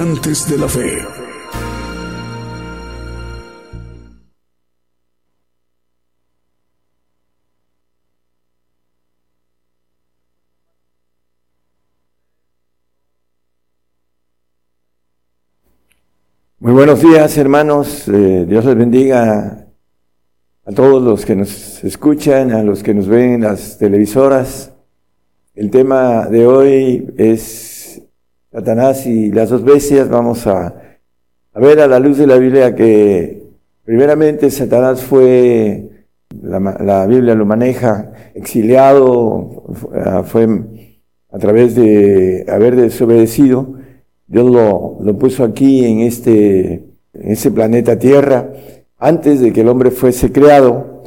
Gigantes de la Fe. Muy buenos días, hermanos. Eh, Dios les bendiga a todos los que nos escuchan, a los que nos ven en las televisoras. El tema de hoy es Satanás y las dos bestias, vamos a, ver a la luz de la Biblia que primeramente Satanás fue, la, Biblia lo maneja, exiliado, fue a través de haber desobedecido, Dios lo, lo puso aquí en este, en ese planeta Tierra, antes de que el hombre fuese creado.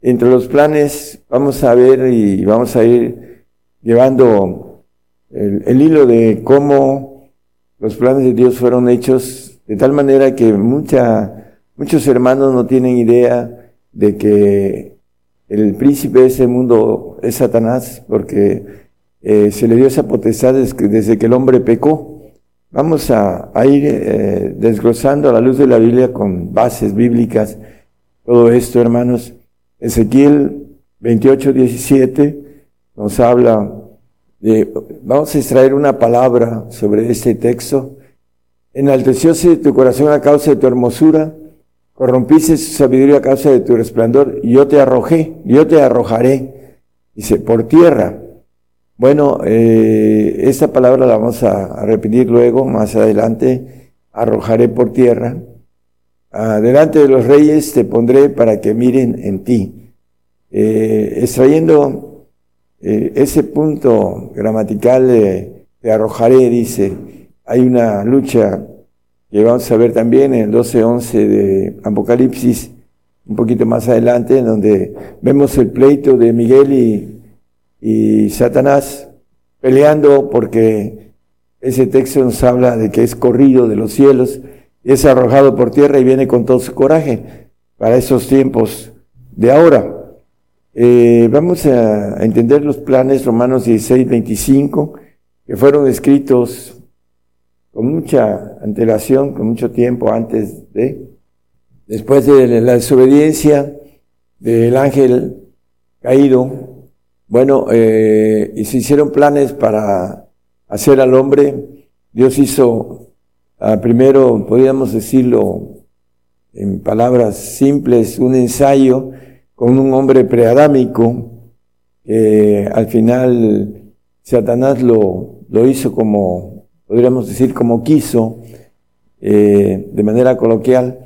Entre los planes vamos a ver y vamos a ir llevando el, hilo de cómo los planes de Dios fueron hechos de tal manera que mucha, muchos hermanos no tienen idea de que el príncipe de ese mundo es Satanás, porque eh, se le dio esa potestad desde que el hombre pecó. Vamos a, ir eh, desglosando a la luz de la Biblia con bases bíblicas todo esto, hermanos. Ezequiel 28, 17 nos habla vamos a extraer una palabra sobre este texto. Enaltecióse tu corazón a causa de tu hermosura, corrompiste su sabiduría a causa de tu resplandor, yo te arrojé, yo te arrojaré, dice, por tierra. Bueno, eh, esta palabra la vamos a, repetir luego, más adelante, arrojaré por tierra. Delante de los reyes te pondré para que miren en ti. Eh, extrayendo eh, ese punto gramatical de, arrojaré, dice, hay una lucha que vamos a ver también en el 12.11 de Apocalipsis, un poquito más adelante, en donde vemos el pleito de Miguel y, y Satanás peleando porque ese texto nos habla de que es corrido de los cielos es arrojado por tierra y viene con todo su coraje para esos tiempos de ahora. Eh, vamos a entender los planes Romanos 16, 25, que fueron escritos con mucha antelación, con mucho tiempo antes de, después de la desobediencia del ángel caído, bueno, eh, y se hicieron planes para hacer al hombre. Dios hizo ah, primero, podríamos decirlo en palabras simples, un ensayo con un hombre preadámico, que al final Satanás lo, lo hizo como, podríamos decir, como quiso, eh, de manera coloquial,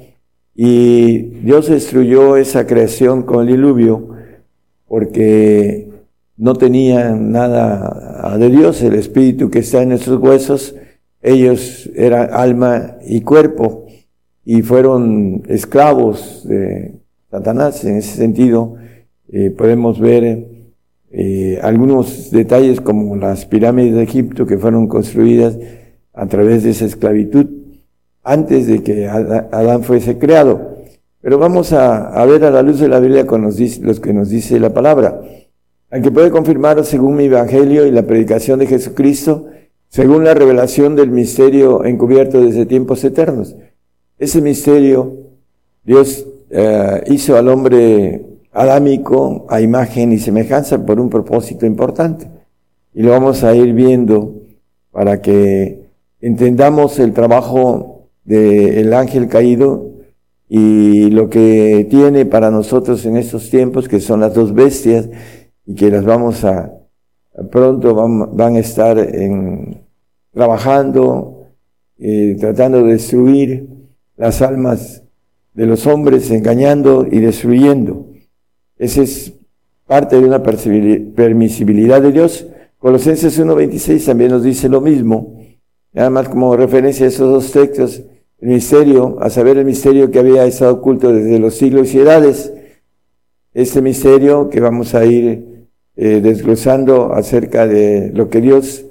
y Dios destruyó esa creación con el diluvio porque no tenían nada de Dios, el espíritu que está en esos huesos, ellos eran alma y cuerpo y fueron esclavos de Satanás. En ese sentido, eh, podemos ver eh, algunos detalles como las pirámides de Egipto que fueron construidas a través de esa esclavitud antes de que Adán fuese creado. Pero vamos a, ver a la luz de la Biblia con los, los que nos dice la palabra. Aunque puede confirmar según mi evangelio y la predicación de Jesucristo, según la revelación del misterio encubierto desde tiempos eternos. Ese misterio, Dios eh, hizo al hombre adámico a imagen y semejanza por un propósito importante. Y lo vamos a ir viendo para que entendamos el trabajo del ángel caído y lo que tiene para nosotros en estos tiempos, que son las dos bestias, y que las vamos a, pronto van, a estar en, trabajando, eh, tratando de destruir las almas de los hombres, engañando y destruyendo. Esa es parte de una permisibilidad de Dios. Colosenses 1.26 también nos dice lo mismo. Nada más como referencia a esos dos textos, el misterio, a saber el misterio que había estado oculto desde los siglos y edades. Este misterio que vamos a ir eh, desglosando acerca de lo que Dios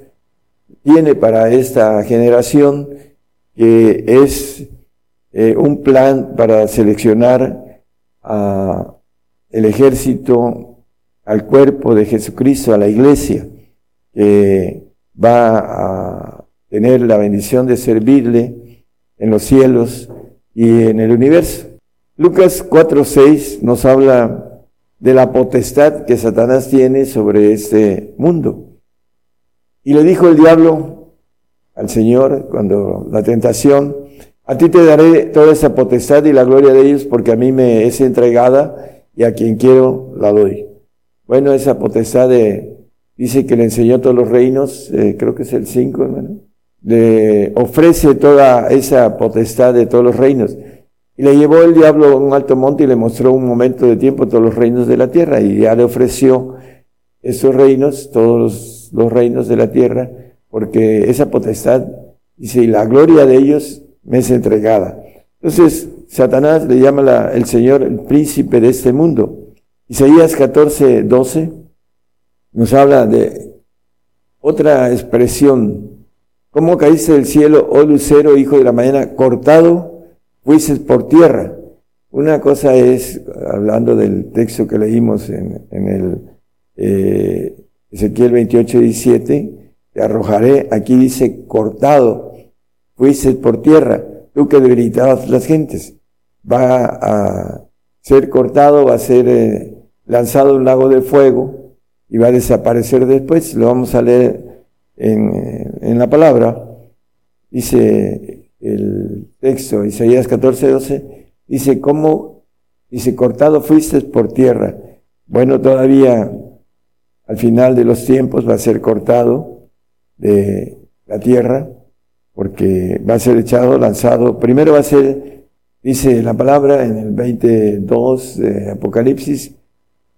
tiene para esta generación, que es eh, un plan para seleccionar a el ejército, al cuerpo de Jesucristo, a la iglesia, que va a tener la bendición de servirle en los cielos y en el universo. Lucas 4:6 nos habla de la potestad que Satanás tiene sobre este mundo. Y le dijo el diablo al Señor cuando la tentación, a ti te daré toda esa potestad y la gloria de ellos porque a mí me es entregada y a quien quiero la doy. Bueno, esa potestad de, dice que le enseñó todos los reinos, eh, creo que es el 5, hermano le ofrece toda esa potestad de todos los reinos. Y le llevó el diablo a un alto monte y le mostró un momento de tiempo todos los reinos de la tierra. Y ya le ofreció esos reinos, todos los, reinos de la tierra, porque esa potestad, dice, y la gloria de ellos me es entregada. Entonces, Satanás le llama el Señor el príncipe de este mundo. Isaías 14, 12 nos habla de otra expresión ¿Cómo caíste del cielo, oh lucero, hijo de la mañana, cortado fuiste por tierra? Una cosa es, hablando del texto que leímos en, el eh, Ezequiel 28, 17, te arrojaré, aquí dice, cortado fuiste por tierra, tú que debilitabas las gentes. Va a ser cortado, va a ser eh, lanzado un lago de fuego y va a desaparecer después. Lo vamos a leer en, la palabra, dice el texto, Isaías 14, 12, dice, ¿cómo? Dice, cortado fuiste por tierra. Bueno, todavía al final de los tiempos va a ser cortado de la tierra, porque va a ser echado, lanzado. Primero va a ser, dice la palabra en el 22 de Apocalipsis,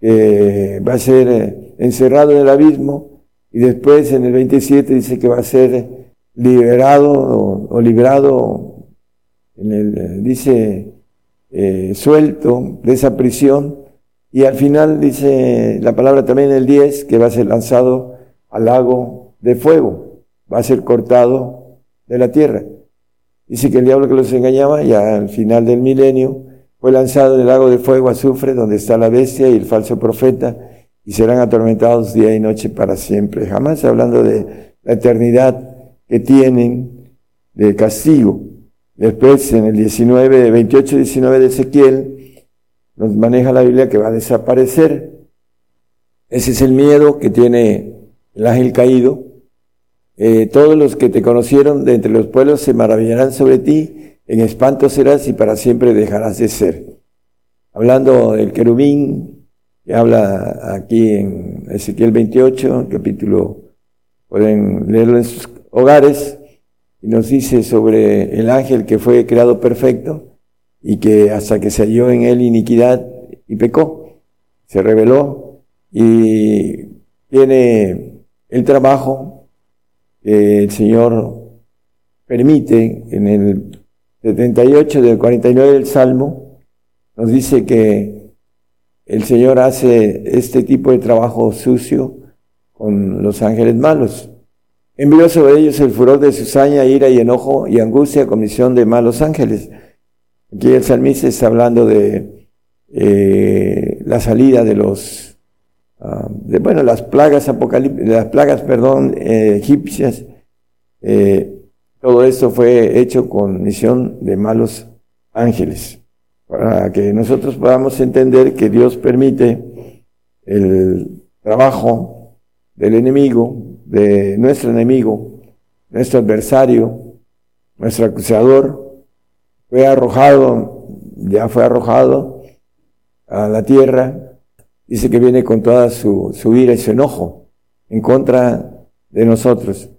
va a ser eh, encerrado en el abismo y después en el 27 dice que va a ser liberado o, en el, dice eh, suelto de esa prisión. Y al final dice la palabra también en el 10 que va a ser lanzado al lago de fuego, va a ser cortado de la tierra. Dice que el diablo que los engañaba, ya al final del milenio, fue lanzado en el lago de fuego azufre, donde está la bestia y el falso profeta, y serán atormentados día y noche para siempre. Jamás hablando de la eternidad que tienen de castigo. Después, en el 19, 28, 19 de Ezequiel, nos maneja la Biblia que va a desaparecer. Ese es el miedo que tiene el ángel caído. Eh, todos los que te conocieron de entre los pueblos se maravillarán sobre ti, en espanto serás y para siempre dejarás de ser. Hablando del querubín, que habla aquí en Ezequiel 28, capítulo, pueden leerlo en sus hogares, y nos dice sobre el ángel que fue creado perfecto y que hasta que se halló en él iniquidad y pecó, se reveló y tiene el trabajo que el Señor permite en el 78 del 49 del Salmo, nos dice que el Señor hace este tipo de trabajo sucio con los ángeles malos. Envió sobre ellos el furor de cizaña, ira y enojo y angustia, comisión de malos ángeles. Aquí el salmista está hablando de eh, la salida de los, de, bueno, las plagas las plagas, perdón, eh, egipcias. Eh, todo esto fue hecho con misión de malos ángeles para que nosotros podamos entender que Dios permite el trabajo del enemigo, de nuestro enemigo, nuestro adversario, nuestro acusador, fue arrojado, ya fue arrojado a la tierra, dice que viene con toda su, ira y su enojo en contra de nosotros.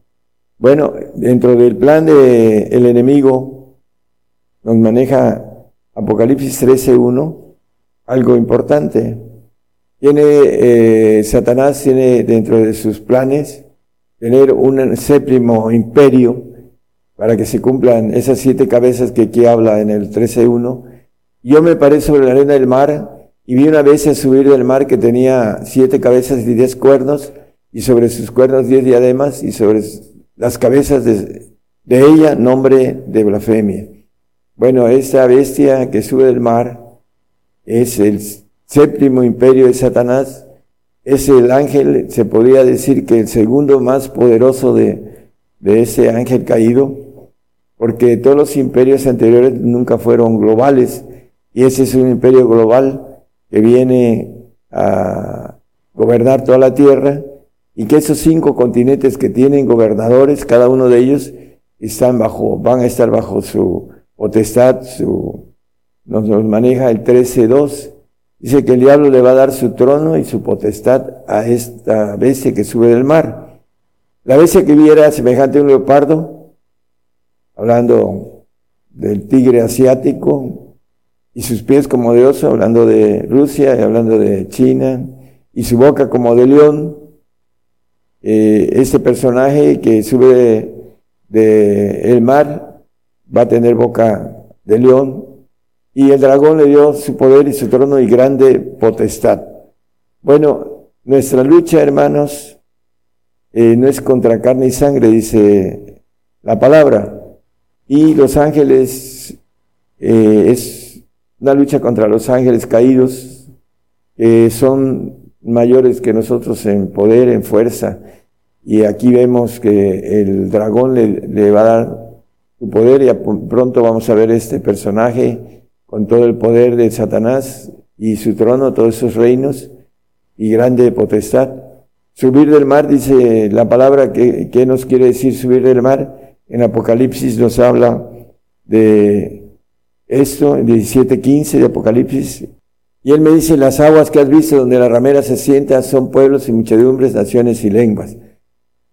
Bueno, dentro del plan del el enemigo nos maneja Apocalipsis 13.1, algo importante. Tiene, eh, Satanás tiene dentro de sus planes tener un séptimo imperio para que se cumplan esas siete cabezas que aquí habla en el 13.1. Yo me paré sobre la arena del mar y vi una bestia subir del mar que tenía siete cabezas y diez cuernos y sobre sus cuernos diez diademas y sobre las cabezas de, de ella nombre de blasfemia. Bueno, esa bestia que sube del mar es el séptimo imperio de Satanás, es el ángel, se podría decir que el segundo más poderoso de, de ese ángel caído, porque todos los imperios anteriores nunca fueron globales, y ese es un imperio global que viene a gobernar toda la tierra, y que esos cinco continentes que tienen gobernadores, cada uno de ellos, están bajo, van a estar bajo su potestad, su, nos, maneja el 13.2. Dice que el diablo le va a dar su trono y su potestad a esta bestia que sube del mar. La bestia que viera semejante a un leopardo, hablando del tigre asiático, y sus pies como de oso, hablando de Rusia y hablando de China, y su boca como de león. Eh, este personaje que sube del de, mar va a tener boca de león, y el dragón le dio su poder y su trono y grande potestad. Bueno, nuestra lucha, hermanos, eh, no es contra carne y sangre, dice la palabra, y los ángeles eh, es una lucha contra los ángeles caídos, que son mayores que nosotros en poder, en fuerza, y aquí vemos que el dragón le, va a dar poder y pronto vamos a ver este personaje con todo el poder de Satanás y su trono, todos esos reinos y grande potestad. Subir del mar, dice la palabra, que, ¿qué nos quiere decir subir del mar? En Apocalipsis nos habla de esto, en 17.15 de Apocalipsis. Y él me dice, las aguas que has visto donde la ramera se sienta son pueblos y muchedumbres, naciones y lenguas.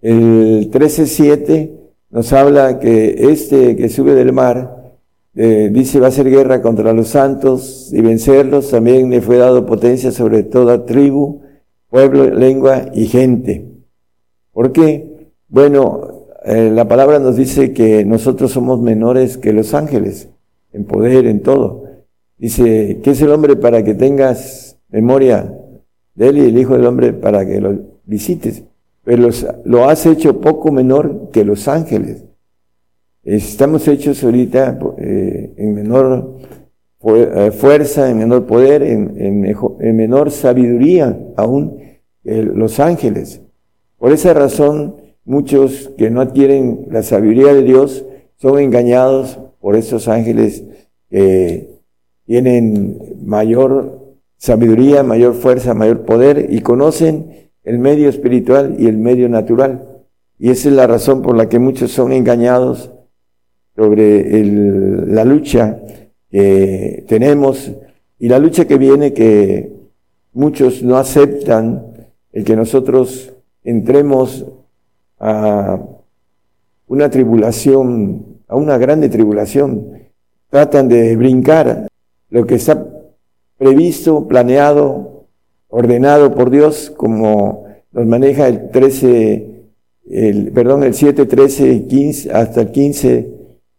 El 13.7 nos habla que este que sube del mar, eh, dice va a hacer guerra contra los santos y vencerlos, también le fue dado potencia sobre toda tribu, pueblo, lengua y gente. ¿Por qué? Bueno, eh, la palabra nos dice que nosotros somos menores que los ángeles, en poder, en todo. Dice, ¿qué es el hombre para que tengas memoria de él y el Hijo del Hombre para que lo visites? pero lo has hecho poco menor que los ángeles. Estamos hechos ahorita eh, en menor eh, fuerza, en menor poder, en, en, menor sabiduría aún que los ángeles. Por esa razón, muchos que no adquieren la sabiduría de Dios son engañados por esos ángeles que tienen mayor sabiduría, mayor fuerza, mayor poder y conocen el medio espiritual y el medio natural. Y esa es la razón por la que muchos son engañados sobre la lucha que tenemos y la lucha que viene que muchos no aceptan el que nosotros entremos a una tribulación, a una grande tribulación. Tratan de brincar lo que está previsto, planeado, ordenado por Dios, como nos maneja el 13, el, perdón, el 7, 13, 15, hasta el 15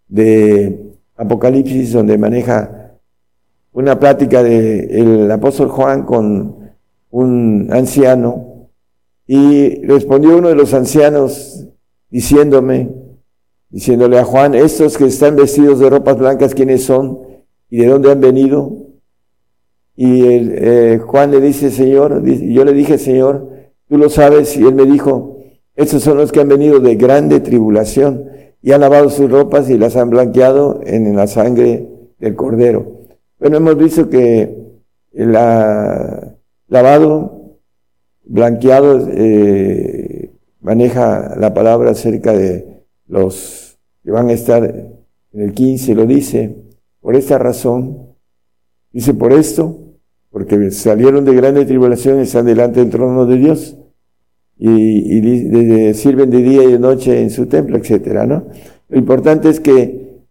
de Apocalipsis, donde maneja una plática del apóstol Juan con un anciano, y respondió uno de los ancianos diciéndome, diciéndole a Juan, estos que están vestidos de ropas blancas, ¿quiénes son? ¿Y de dónde han venido? Y eh, Juan le dice, Señor, yo le dije, Señor, tú lo sabes, y él me dijo, estos son los que han venido de grande tribulación y han lavado sus ropas y las han blanqueado en la sangre del cordero. Bueno, hemos visto que el lavado, blanqueado, eh, maneja la palabra acerca de los que van a estar en el 15, lo dice, por esta razón, dice por esto, porque salieron de grande tribulación y están delante del trono de Dios y, sirven de día y de noche en su templo, etcétera, ¿no? Lo importante es que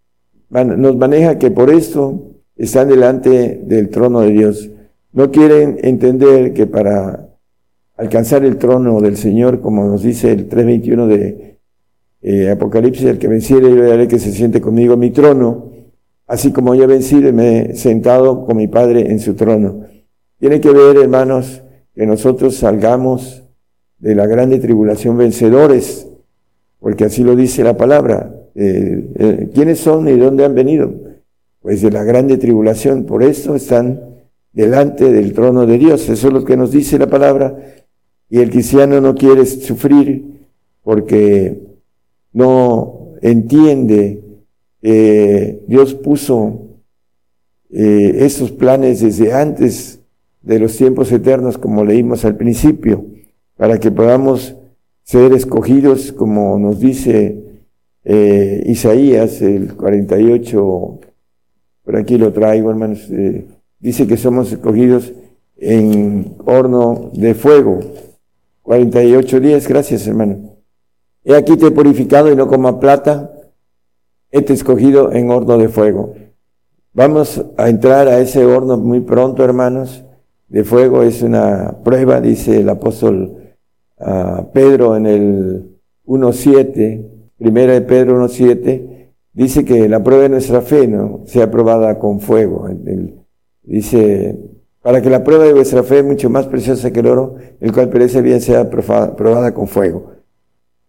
nos maneja que por esto están delante del trono de Dios. No quieren entender que para alcanzar el trono del Señor, como nos dice el 3.21 de eh, Apocalipsis, el que venciere yo le haré que se siente conmigo mi trono, así como yo vencido me he sentado con mi Padre en su trono. Tiene que ver, hermanos, que nosotros salgamos de la grande tribulación vencedores, porque así lo dice la palabra. Eh, eh, ¿Quiénes son y dónde han venido? Pues de la grande tribulación, por eso están delante del trono de Dios. Eso es lo que nos dice la palabra. Y el cristiano no quiere sufrir porque no entiende que Dios puso eh, esos planes desde antes de los tiempos eternos, como leímos al principio para que podamos ser escogidos, como nos dice eh, Isaías, el 48, por aquí lo traigo, hermanos, eh, dice que somos escogidos en horno de fuego. 48 días, gracias hermano. He aquí te he purificado y no como plata, he te escogido en horno de fuego. Vamos a entrar a ese horno muy pronto, hermanos, de fuego. Es una prueba, dice el apóstol Pedro en el 1.7, primera de Pedro 1.7, dice que la prueba de nuestra fe no sea aprobada con fuego. dice, para que la prueba de vuestra fe, mucho más preciosa que el oro, el cual perece bien, sea probada con fuego.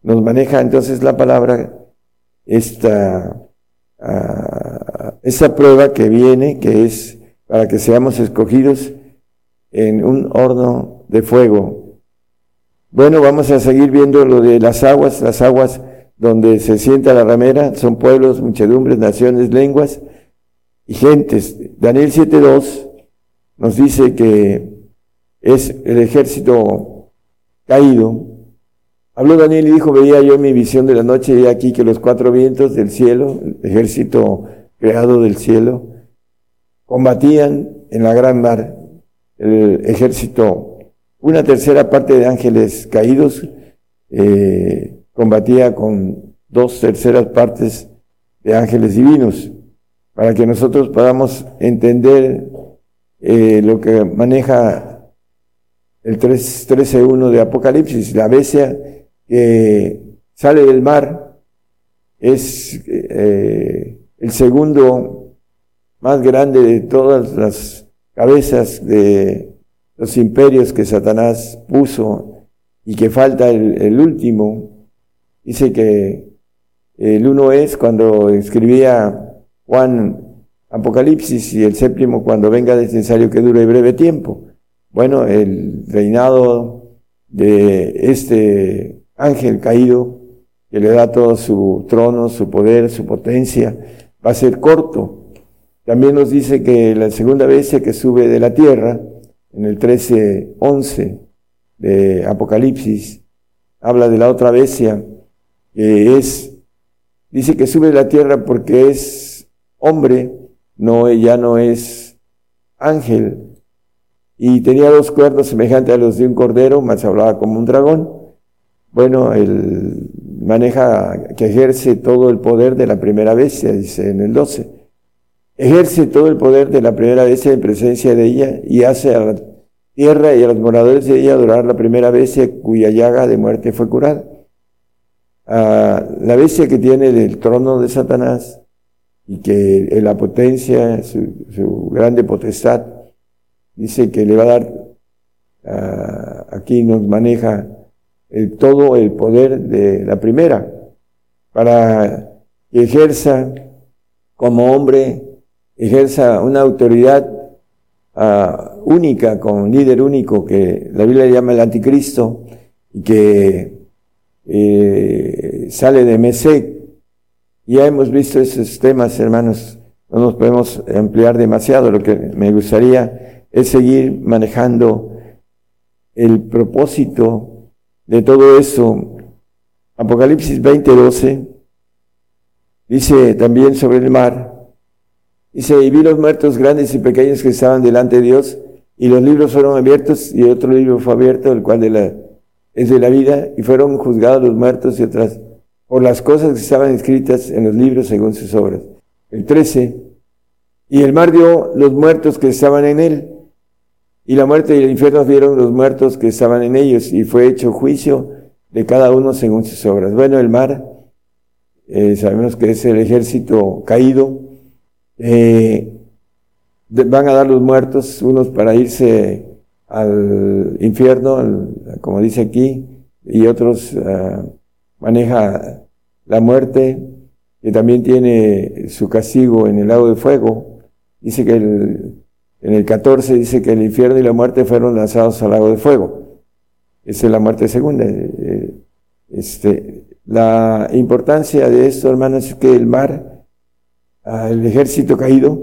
Nos maneja entonces la palabra esta, uh, esa prueba que viene, que es para que seamos escogidos en un horno de fuego bueno, vamos a seguir viendo lo de las aguas, las aguas donde se sienta la ramera, son pueblos, muchedumbres, naciones, lenguas y gentes. Daniel 7.2 nos dice que es el ejército caído. Habló Daniel y dijo, veía yo mi visión de la noche y aquí que los cuatro vientos del cielo, el ejército creado del cielo, combatían en la gran mar, el ejército una tercera parte de ángeles caídos eh, combatía con dos terceras partes de ángeles divinos, para que nosotros podamos entender eh, lo que maneja el 13.1 de Apocalipsis, la bestia que sale del mar es eh, el segundo más grande de todas las cabezas de los imperios que Satanás puso y que falta el, último, dice que El uno es cuando escribía Juan Apocalipsis y el séptimo cuando venga es necesario que dure breve tiempo. Bueno, el reinado de este ángel caído que le da todo su trono, su poder, su potencia, va a ser corto. También nos dice que la segunda bestia que sube de la tierra, en el 13.11 de Apocalipsis, habla de la otra bestia, que es, dice que sube de la tierra porque es hombre, no, ya no es ángel, y tenía dos cuernos semejantes a los de un cordero, más hablaba como un dragón. Bueno, él maneja, que ejerce todo el poder de la primera bestia, dice en el 12. Ejerce todo el poder de la primera bestia en presencia de ella y hace a la tierra y a los moradores de ella adorar la primera bestia cuya llaga de muerte fue curada. La bestia que tiene el trono de Satanás y que en la potencia, su, su grande potestad, dice que le va a dar, aquí nos maneja todo el poder de la primera, para que ejerza como hombre, ejerza una autoridad ah, única, con líder único, que la Biblia llama el anticristo, y que eh, sale de Mesec. Ya hemos visto esos temas, hermanos, no nos podemos ampliar demasiado, lo que me gustaría es seguir manejando el propósito de todo eso. Apocalipsis 20:12 dice también sobre el mar, dice, y vi los muertos grandes y pequeños que estaban delante de Dios, y los libros fueron abiertos, y otro libro fue abierto, el cual de la, es de la vida, y fueron juzgados los muertos y otras, por las cosas que estaban escritas en los libros según sus obras. El 13, y el mar dio los muertos que estaban en él, y la muerte y el infierno vieron los muertos que estaban en ellos, y fue hecho juicio de cada uno según sus obras. Bueno, el mar, eh, sabemos que es el ejército caído, eh, van a dar los muertos, unos para irse al infierno, como dice aquí, y otros uh, maneja la muerte, que también tiene su castigo en el lago de fuego. Dice que el, en el 14 dice que el infierno y la muerte fueron lanzados al lago de fuego. Esa es la muerte segunda. Eh, este, la importancia de esto, hermanos, es que el mar, el ejército caído,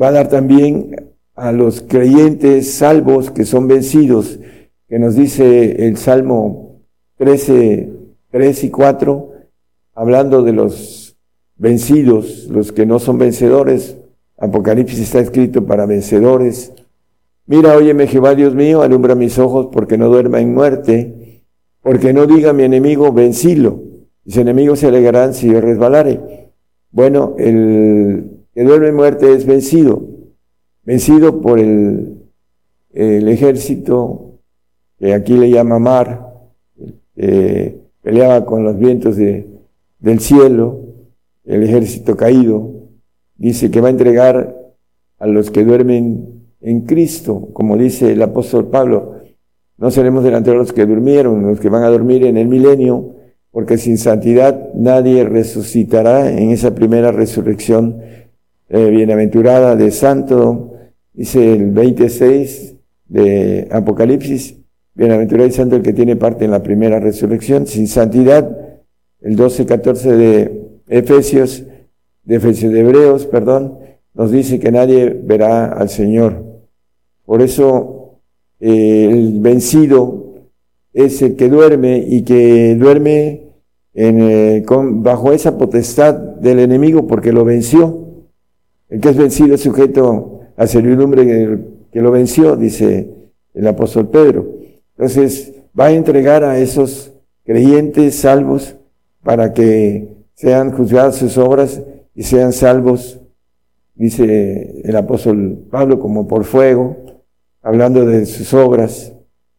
va a dar también a los creyentes salvos que son vencidos, que nos dice el Salmo 13, 3 y 4, hablando de los vencidos, los que no son vencedores, Apocalipsis está escrito para vencedores. Mira, óyeme Jehová Dios mío, alumbra mis ojos porque no duerma en muerte, porque no diga mi enemigo, vencilo. Mis enemigos se alegrarán si yo resbalare. Bueno, el que duerme en muerte es vencido, vencido por el, el ejército que aquí le llama mar, peleaba con los vientos de, del cielo, el ejército caído, dice que va a entregar a los que duermen en Cristo, como dice el apóstol Pablo. No seremos delante de los que durmieron, los que van a dormir en el milenio, porque sin santidad nadie resucitará en esa primera resurrección eh, bienaventurada de santo, dice el 26 de Apocalipsis, bienaventurado y santo el que tiene parte en la primera resurrección, sin santidad, el 12, 14 de Efesios, de de Hebreos, perdón, nos dice que nadie verá al Señor. Por eso eh, el vencido es el que duerme y que duerme en, eh, bajo esa potestad del enemigo porque lo venció. El que es vencido es sujeto a servidumbre que lo venció, dice el apóstol Pedro. Entonces va a entregar a esos creyentes salvos para que sean juzgadas sus obras y sean salvos, dice el apóstol Pablo, como por fuego, hablando de sus obras,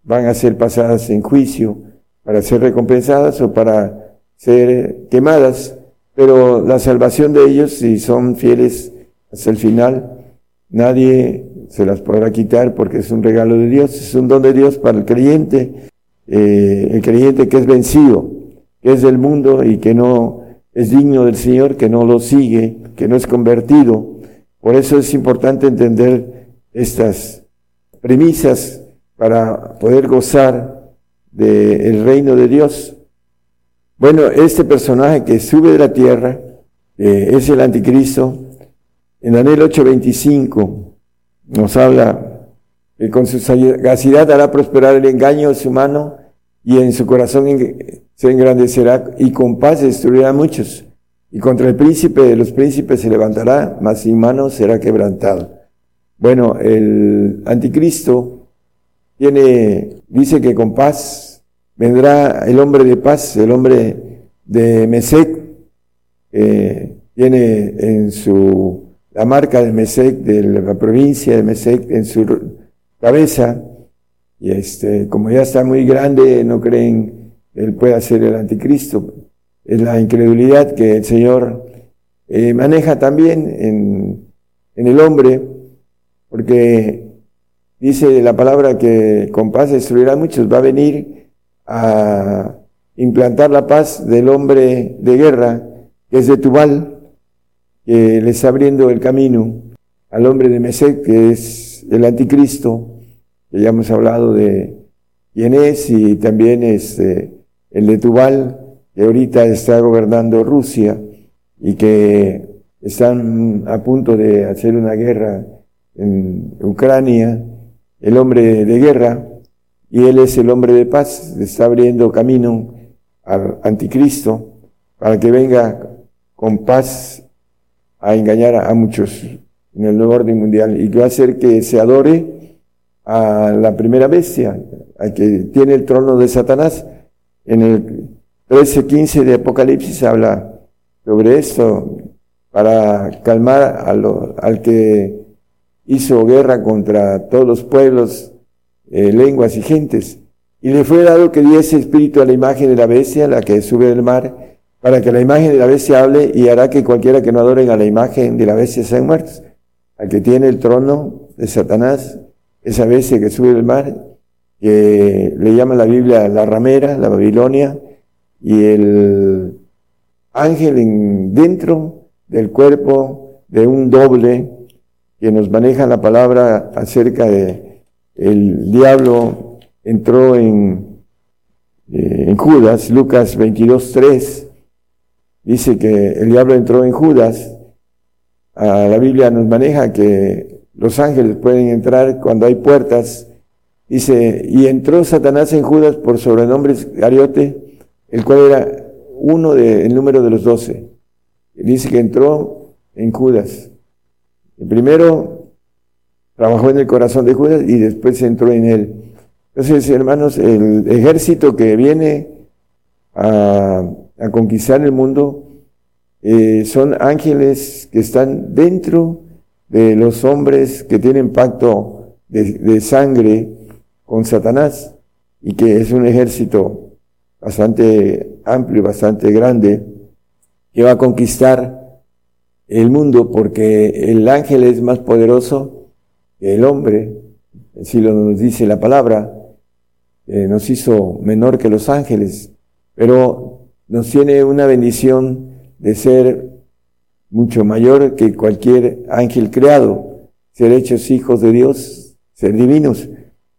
van a ser pasadas en juicio para ser recompensadas o para ser quemadas, pero la salvación de ellos, si son fieles hasta el final, nadie se las podrá quitar porque es un regalo de Dios, es un don de Dios para el creyente, eh, el creyente que es vencido, que es del mundo y que no es digno del Señor, que no lo sigue, que no es convertido. Por eso es importante entender estas premisas para poder gozar del reino de Dios. Bueno, este personaje que sube de la tierra es el anticristo. En Daniel 8:25 nos habla que con su sagacidad hará prosperar el engaño de su mano y en su corazón se engrandecerá y con paz destruirá a muchos. Y contra el príncipe de los príncipes se levantará, mas sin mano será quebrantado. Bueno, el anticristo tiene, dice que con paz vendrá el hombre de paz, el hombre de Mesec, tiene en su, la marca de Mesec, de la provincia de Mesec, en su cabeza, y este, como ya está muy grande, no creen él pueda ser el anticristo. Es la incredulidad que el Señor eh, maneja también en, en el hombre, porque dice la palabra que con paz destruirá a muchos, va a venir a implantar la paz del hombre de guerra, que es de Tubal, que le está abriendo el camino al hombre de Mesec, que es el anticristo, ya hemos hablado de es y también este, el de Tubal, que ahorita está gobernando Rusia y que están a punto de hacer una guerra en Ucrania, el hombre de guerra, y él es el hombre de paz, está abriendo camino al anticristo para que venga con paz a engañar a, muchos en el nuevo orden mundial y que va a hacer que se adore a la primera bestia, al que tiene el trono de Satanás. En el 13-15 de Apocalipsis habla sobre esto para calmar al que hizo guerra contra todos los pueblos, eh, lenguas y gentes. Y le fue dado que diese espíritu a la imagen de la bestia, la que sube del mar, para que la imagen de la bestia hable y hará que cualquiera que no adoren a la imagen de la bestia sean muertos. Al que tiene el trono de Satanás, esa bestia que sube del mar, que le llama la Biblia la ramera, la Babilonia, y el ángel en, dentro del cuerpo de un doble que nos maneja la palabra acerca de el diablo entró en, eh, en Judas, Lucas 22, 3, dice que el diablo entró en Judas, la Biblia nos maneja que los ángeles pueden entrar cuando hay puertas. Dice, y entró Satanás en Judas por sobrenombre Gariote, el cual era uno del número de los doce. Dice que entró en Judas. Primero trabajó en el corazón de Judas y después entró en él. Entonces, hermanos, el ejército que viene a, conquistar el mundo eh, son ángeles que están dentro de los hombres que tienen pacto de, sangre con Satanás y que es un ejército bastante amplio, bastante grande, que va a conquistar el mundo porque el ángel es más poderoso que el hombre, así lo nos dice la palabra, nos hizo menor que los ángeles, pero nos tiene una bendición de ser mucho mayor que cualquier ángel creado, ser hechos hijos de Dios, ser divinos.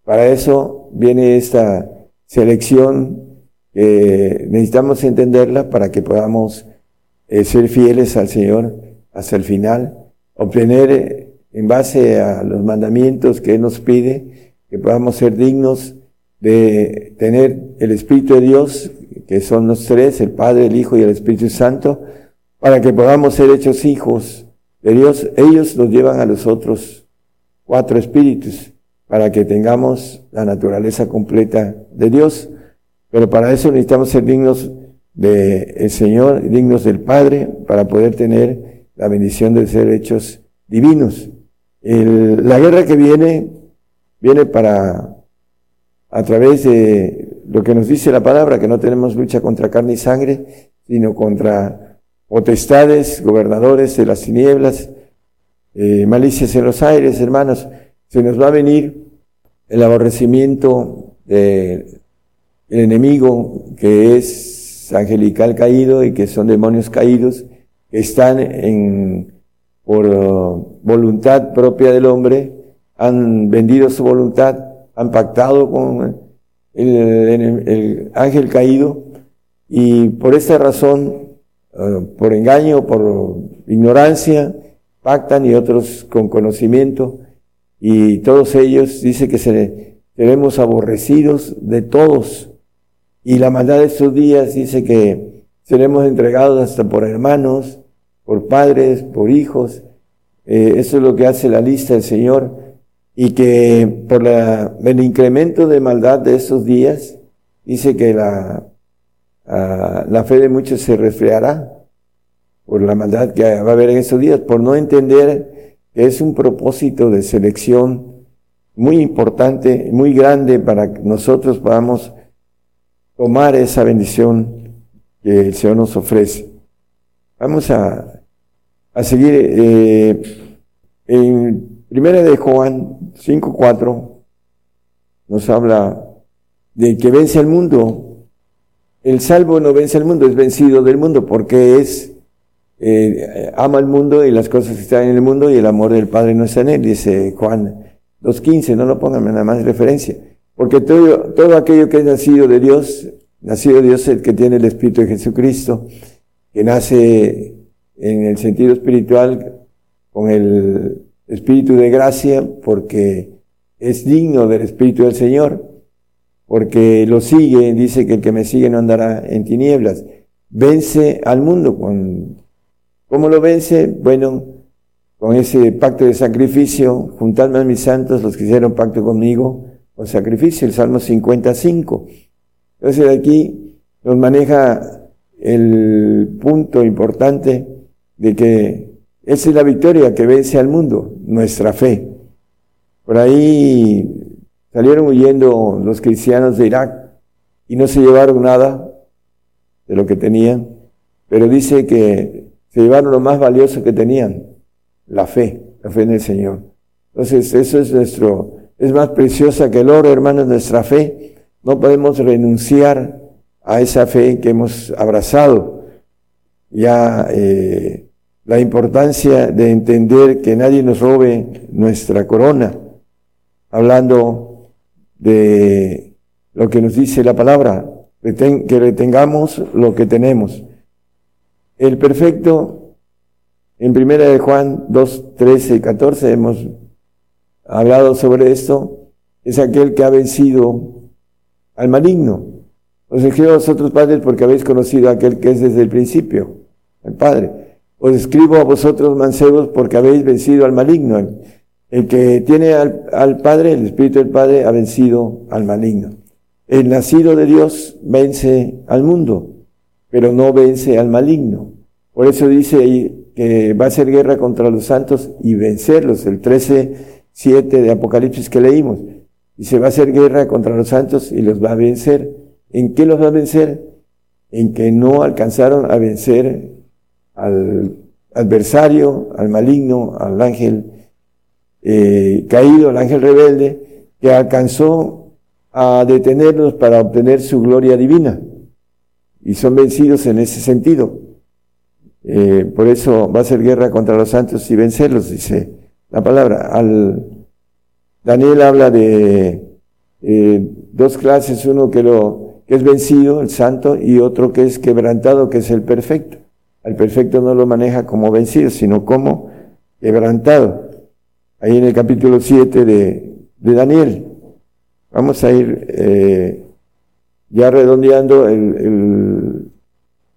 Para eso viene esta selección que necesitamos entenderla para que podamos eh, ser fieles al Señor hasta el final, obtener eh, en base a los mandamientos que Él nos pide, que podamos ser dignos de tener el Espíritu de Dios, que son los tres, el Padre, el Hijo y el Espíritu Santo, para que podamos ser hechos hijos de Dios. Ellos nos llevan a los otros cuatro espíritus para que tengamos la naturaleza completa de Dios. Pero para eso necesitamos ser dignos del Señor, dignos del Padre, para poder tener la bendición de ser hechos divinos. la guerra que viene, viene para, a través de lo que nos dice la palabra, que no tenemos lucha contra carne y sangre, sino contra potestades, gobernadores de las tinieblas, eh, malicias en los aires, hermanos, se nos va a venir el aborrecimiento del enemigo que es angelical caído y que son demonios caídos, que están en, por voluntad propia del hombre, han vendido su voluntad, han pactado con el, el ángel caído y por esta razón, uh, por engaño, por ignorancia, pactan y otros con conocimiento y todos ellos dice que seremos aborrecidos de todos y la maldad de estos días dice que seremos entregados hasta por hermanos, por padres, por hijos. Eh, eso es lo que hace la lista del Señor. Y que por la, el incremento de maldad de estos días, dice que la, ah, la fe de muchos se resfriará por la maldad que va a haber en estos días, por no entender que es un propósito de selección muy importante, muy grande para que nosotros podamos tomar esa bendición que el Señor nos ofrece. Vamos a, a seguir eh, en Primera de Juan 5.4 nos habla de que vence al mundo. El salvo no vence al mundo, es vencido del mundo porque es eh, ama al mundo y las cosas que están en el mundo y el amor del Padre no está en él, dice Juan 2.15, no lo pongan nada más referencia. Porque todo, todo aquello que es nacido de Dios, nacido de Dios el que tiene el Espíritu de Jesucristo, que nace en el sentido espiritual con el Espíritu de gracia, porque es digno del Espíritu del Señor, porque lo sigue, dice que el que me sigue no andará en tinieblas. Vence al mundo. Con, ¿Cómo lo vence? Bueno, con ese pacto de sacrificio, juntadme a mis santos, los que hicieron pacto conmigo, o sacrificio, el Salmo 55. Entonces aquí nos maneja el punto importante de que esa es la victoria que vence al mundo, nuestra fe. Por ahí salieron huyendo los cristianos de Irak y no se llevaron nada de lo que tenían, pero dice que se llevaron lo más valioso que tenían, la fe, la fe en el Señor. Entonces, eso es nuestro es más preciosa que el oro, hermanos, nuestra fe. No podemos renunciar a esa fe que hemos abrazado. Ya eh, la importancia de entender que nadie nos robe nuestra corona, hablando de lo que nos dice la palabra, que retengamos lo que tenemos. El perfecto, en primera de Juan 2, 13 y 14 hemos hablado sobre esto, es aquel que ha vencido al maligno. Os escribo a vosotros, padres, porque habéis conocido a aquel que es desde el principio, el Padre. Os escribo a vosotros, mancebos, porque habéis vencido al maligno. El, que tiene al, Padre, el Espíritu del Padre, ha vencido al maligno. El nacido de Dios vence al mundo, pero no vence al maligno. Por eso dice que va a ser guerra contra los santos y vencerlos. El 13 7 de Apocalipsis que leímos. Se va a hacer guerra contra los santos y los va a vencer. ¿En qué los va a vencer? En que no alcanzaron a vencer al adversario, al maligno, al ángel eh, caído, al ángel rebelde, que alcanzó a detenerlos para obtener su gloria divina. Y son vencidos en ese sentido. Eh, por eso va a ser guerra contra los santos y vencerlos, dice la palabra. Al, Daniel habla de eh, dos clases, uno que, lo, que es vencido, el santo, y otro que es quebrantado, que es el perfecto. Al perfecto no lo maneja como vencido, sino como quebrantado. Ahí en el capítulo 7 de, de Daniel. Vamos a ir eh, ya redondeando el, el,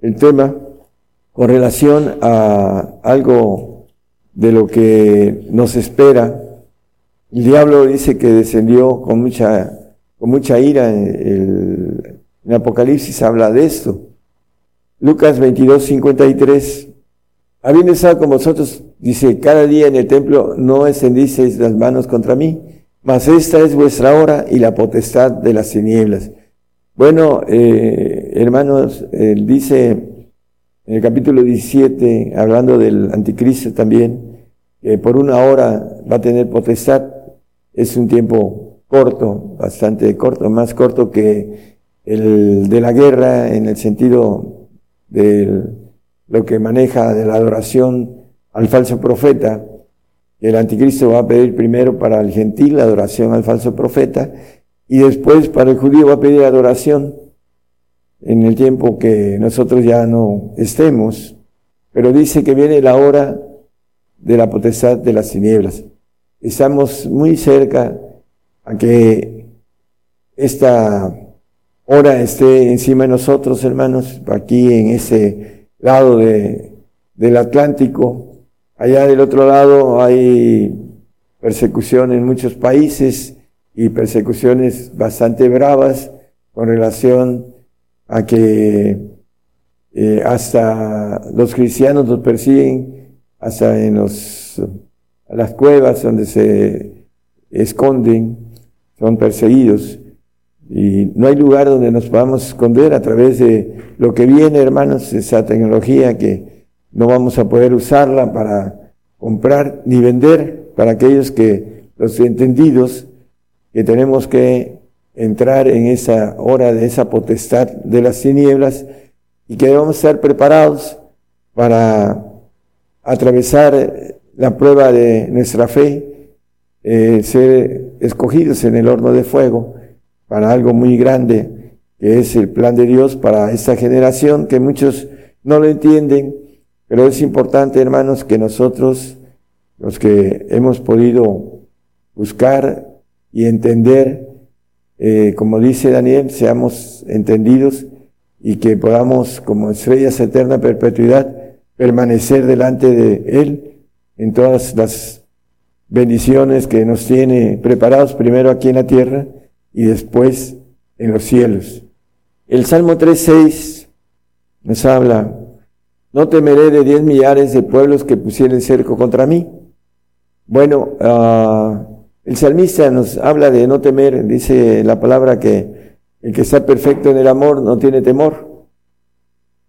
el tema con relación a algo de lo que nos espera. El diablo dice que descendió con mucha, con mucha ira. El, en Apocalipsis habla de esto. Lucas 22, 53. Habiendo estado con vosotros, dice, cada día en el templo no extendisteis las manos contra mí, mas esta es vuestra hora y la potestad de las tinieblas. Bueno, eh, hermanos, dice en el capítulo 17, hablando del anticristo también, que por una hora va a tener potestad, es un tiempo corto, bastante corto, más corto que el de la guerra en el sentido de lo que maneja de la adoración al falso profeta. El anticristo va a pedir primero para el gentil la adoración al falso profeta y después para el judío va a pedir adoración en el tiempo que nosotros ya no estemos. Pero dice que viene la hora de la potestad de las tinieblas. Estamos muy cerca a que esta hora esté encima de nosotros, hermanos, aquí en ese lado de, del Atlántico. Allá del otro lado hay persecución en muchos países y persecuciones bastante bravas con relación a que eh, hasta los cristianos los persiguen, hasta en los, las cuevas donde se esconden, son perseguidos. Y no hay lugar donde nos podamos esconder a través de lo que viene, hermanos, esa tecnología que no vamos a poder usarla para comprar ni vender para aquellos que, los entendidos, que tenemos que entrar en esa hora de esa potestad de las tinieblas y que debemos estar preparados para atravesar la prueba de nuestra fe, eh, ser escogidos en el horno de fuego para algo muy grande, que es el plan de Dios para esta generación, que muchos no lo entienden, pero es importante, hermanos, que nosotros, los que hemos podido buscar y entender, eh, como dice Daniel, seamos entendidos y que podamos, como estrellas eterna perpetuidad, permanecer delante de Él en todas las bendiciones que nos tiene preparados, primero aquí en la tierra y después en los cielos. El Salmo 3.6 nos habla, no temeré de diez millares de pueblos que pusieren cerco contra mí. Bueno, uh, el salmista nos habla de no temer, dice la palabra que el que está perfecto en el amor no tiene temor,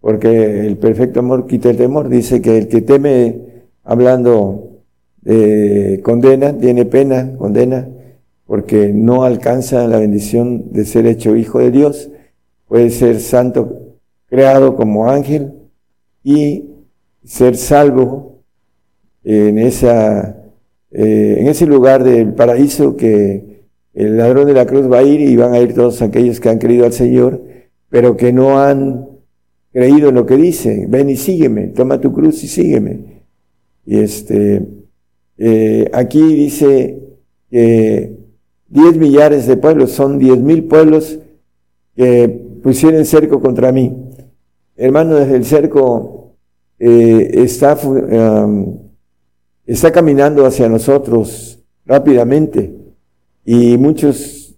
porque el perfecto amor quita el temor. Dice que el que teme, hablando de condena, tiene pena, condena, porque no alcanza la bendición de ser hecho hijo de Dios. Puede ser santo creado como ángel y ser salvo en esa eh, en ese lugar del paraíso que el ladrón de la cruz va a ir y van a ir todos aquellos que han creído al Señor, pero que no han creído en lo que dice. Ven y sígueme, toma tu cruz y sígueme. Y este, eh, aquí dice que diez millares de pueblos, son diez mil pueblos que pusieron cerco contra mí. Hermano, desde el cerco eh, está está caminando hacia nosotros rápidamente y muchos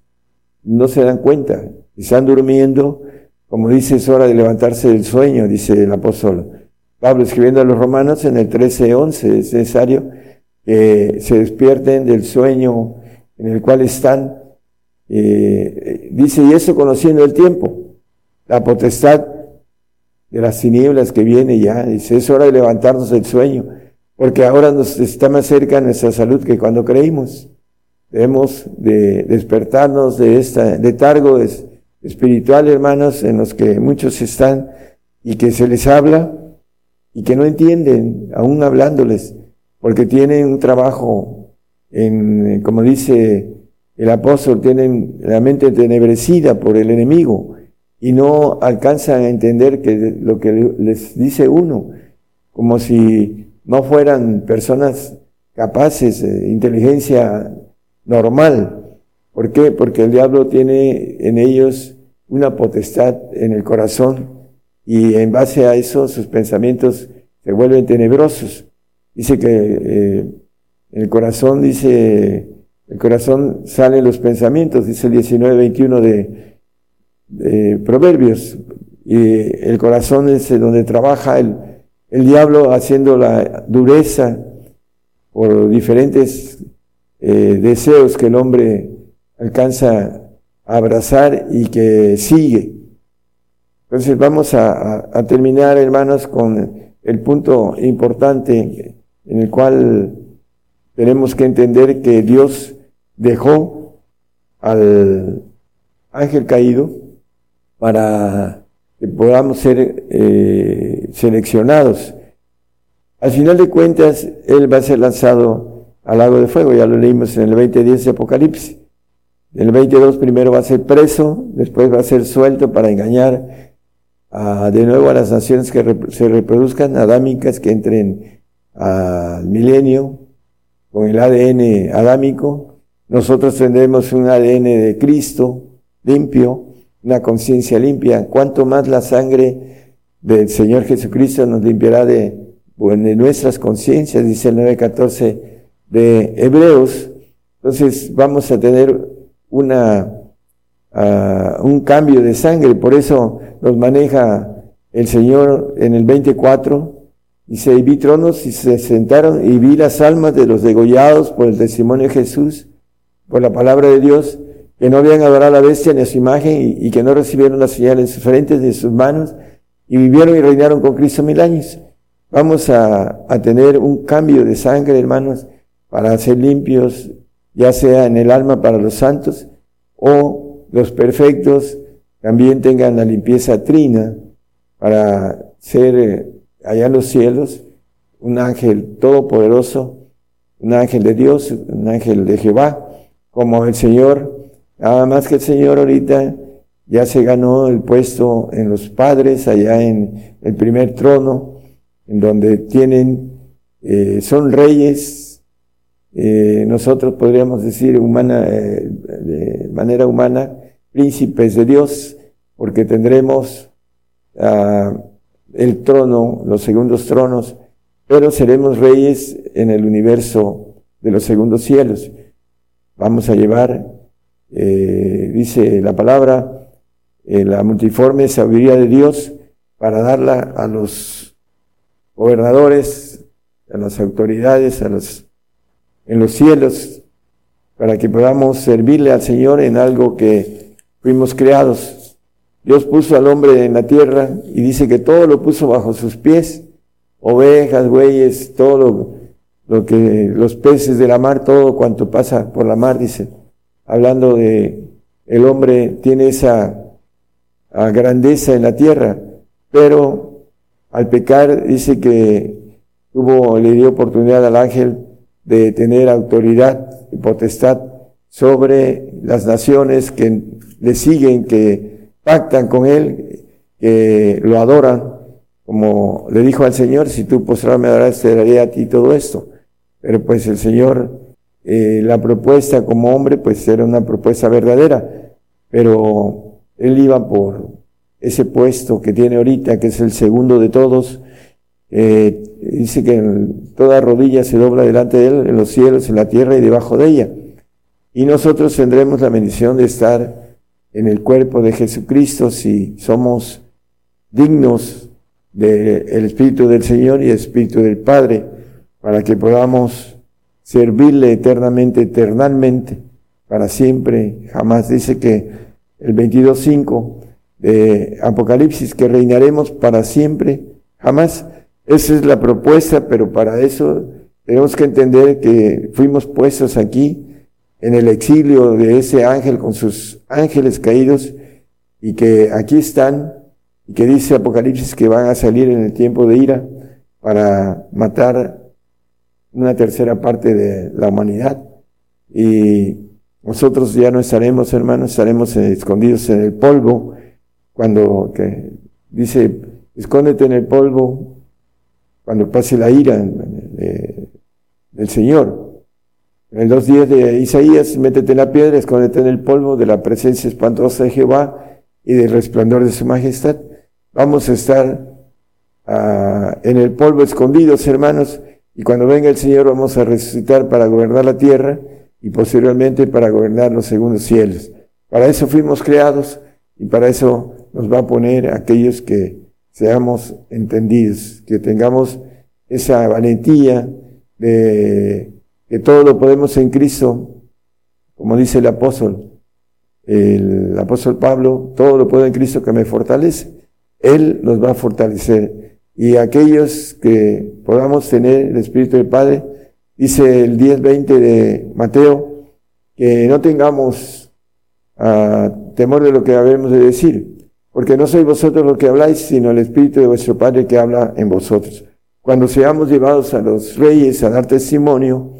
no se dan cuenta, están durmiendo, como dice, es hora de levantarse del sueño, dice el apóstol Pablo escribiendo a los romanos en el 13:11, es necesario que se despierten del sueño en el cual están. Eh, dice, y eso conociendo el tiempo, la potestad de las tinieblas que viene ya, dice, es hora de levantarnos del sueño porque ahora nos está más cerca nuestra salud que cuando creímos. Debemos de despertarnos de esta letargo espiritual, hermanos, en los que muchos están y que se les habla y que no entienden, aún hablándoles, porque tienen un trabajo en, como dice el apóstol, tienen la mente tenebrecida por el enemigo y no alcanzan a entender que lo que les dice uno, como si no fueran personas capaces de inteligencia normal. ¿Por qué? Porque el diablo tiene en ellos una potestad en el corazón y en base a eso sus pensamientos se vuelven tenebrosos. Dice que eh, el corazón, dice, el corazón salen los pensamientos, dice el 19-21 de, de Proverbios. Y el corazón es donde trabaja el, el diablo haciendo la dureza por diferentes eh, deseos que el hombre alcanza a abrazar y que sigue. Entonces vamos a, terminar, hermanos, con el punto importante en el cual tenemos que entender que Dios dejó al ángel caído para que podamos ser eh, seleccionados. Al final de cuentas, Él va a ser lanzado al lago de fuego, ya lo leímos en el 20.10 de Apocalipsis. En el 22 primero va a ser preso, después va a ser suelto para engañar de nuevo a las naciones que se reproduzcan, adámicas, que entren al milenio con el ADN adámico. Nosotros tendremos un ADN de Cristo limpio, una conciencia limpia. Cuanto más la sangre del Señor Jesucristo nos limpiará de, de nuestras conciencias, dice el 9.14 de Hebreos. Entonces vamos a tener una un cambio de sangre. Por eso nos maneja el Señor en el 24. Dice, y vi tronos y se sentaron y vi las almas de los degollados por el testimonio de Jesús, por la palabra de Dios, que no habían adorado a la bestia ni a su imagen y, que no recibieron las señales en sus frentes de sus manos y vivieron y reinaron con Cristo mil años. Vamos a, a tener un cambio de sangre, hermanos, para ser limpios, ya sea en el alma para los santos o los perfectos también tengan la limpieza trina para ser eh, allá en los cielos un ángel todopoderoso, un ángel de Dios, un ángel de Jehová, como el Señor, nada más que el Señor ahorita ya se ganó el puesto en los padres, allá en el primer trono, en donde tienen, eh, son reyes, eh, nosotros podríamos decir humana, de manera humana, príncipes de Dios, porque tendremos uh, el trono, los segundos tronos, pero seremos reyes en el universo de los segundos cielos. Vamos a llevar, eh, dice la palabra, eh, la multiforme sabiduría de Dios para darla a los gobernadores, a las autoridades, a los, en los cielos, para que podamos servirle al Señor en algo que fuimos creados. Dios puso al hombre en la tierra y dice que todo lo puso bajo sus pies, ovejas, bueyes, todo lo, lo que los peces de la mar, todo cuanto pasa por la mar, dice, hablando de el hombre tiene esa grandeza en la tierra, pero al pecar dice que tuvo, le dio oportunidad al ángel de tener autoridad y potestad sobre las naciones que le siguen, que pactan con él, que lo adoran, como le dijo al Señor, si tú postrado me darás, te daré a ti todo esto. Pero pues el Señor, eh, la propuesta como hombre, pues era una propuesta verdadera, pero él iba por ese puesto que tiene ahorita, que es el segundo de todos, eh, dice que toda rodilla se dobla delante de él, en los cielos, en la tierra y debajo de ella. Y nosotros tendremos la bendición de estar en el cuerpo de Jesucristo si somos dignos del Espíritu del Señor y el Espíritu del Padre, para que podamos servirle eternamente, eternamente, para siempre, jamás. Dice que el 22.5 de Apocalipsis, que reinaremos para siempre, jamás. Esa es la propuesta, pero para eso tenemos que entender que fuimos puestos aquí en el exilio de ese ángel con sus ángeles caídos y que aquí están y que dice Apocalipsis que van a salir en el tiempo de ira para matar una tercera parte de la humanidad. Y nosotros ya no estaremos hermanos, estaremos escondidos en el polvo. Cuando que dice escóndete en el polvo cuando pase la ira del Señor en los días de Isaías, métete en la piedra, escóndete en el polvo de la presencia espantosa de Jehová y del resplandor de su majestad. Vamos a estar ah, en el polvo escondidos, hermanos, y cuando venga el Señor vamos a resucitar para gobernar la tierra y posteriormente para gobernar los segundos cielos. Para eso fuimos creados y para eso nos va a poner aquellos que seamos entendidos, que tengamos esa valentía de que todo lo podemos en Cristo, como dice el apóstol, el apóstol Pablo, todo lo puedo en Cristo que me fortalece. Él nos va a fortalecer. Y aquellos que podamos tener el Espíritu del Padre, dice el 10-20 de Mateo, que no tengamos ah, temor de lo que habemos de decir, porque no sois vosotros lo que habláis, sino el Espíritu de vuestro Padre que habla en vosotros. Cuando seamos llevados a los reyes a dar testimonio,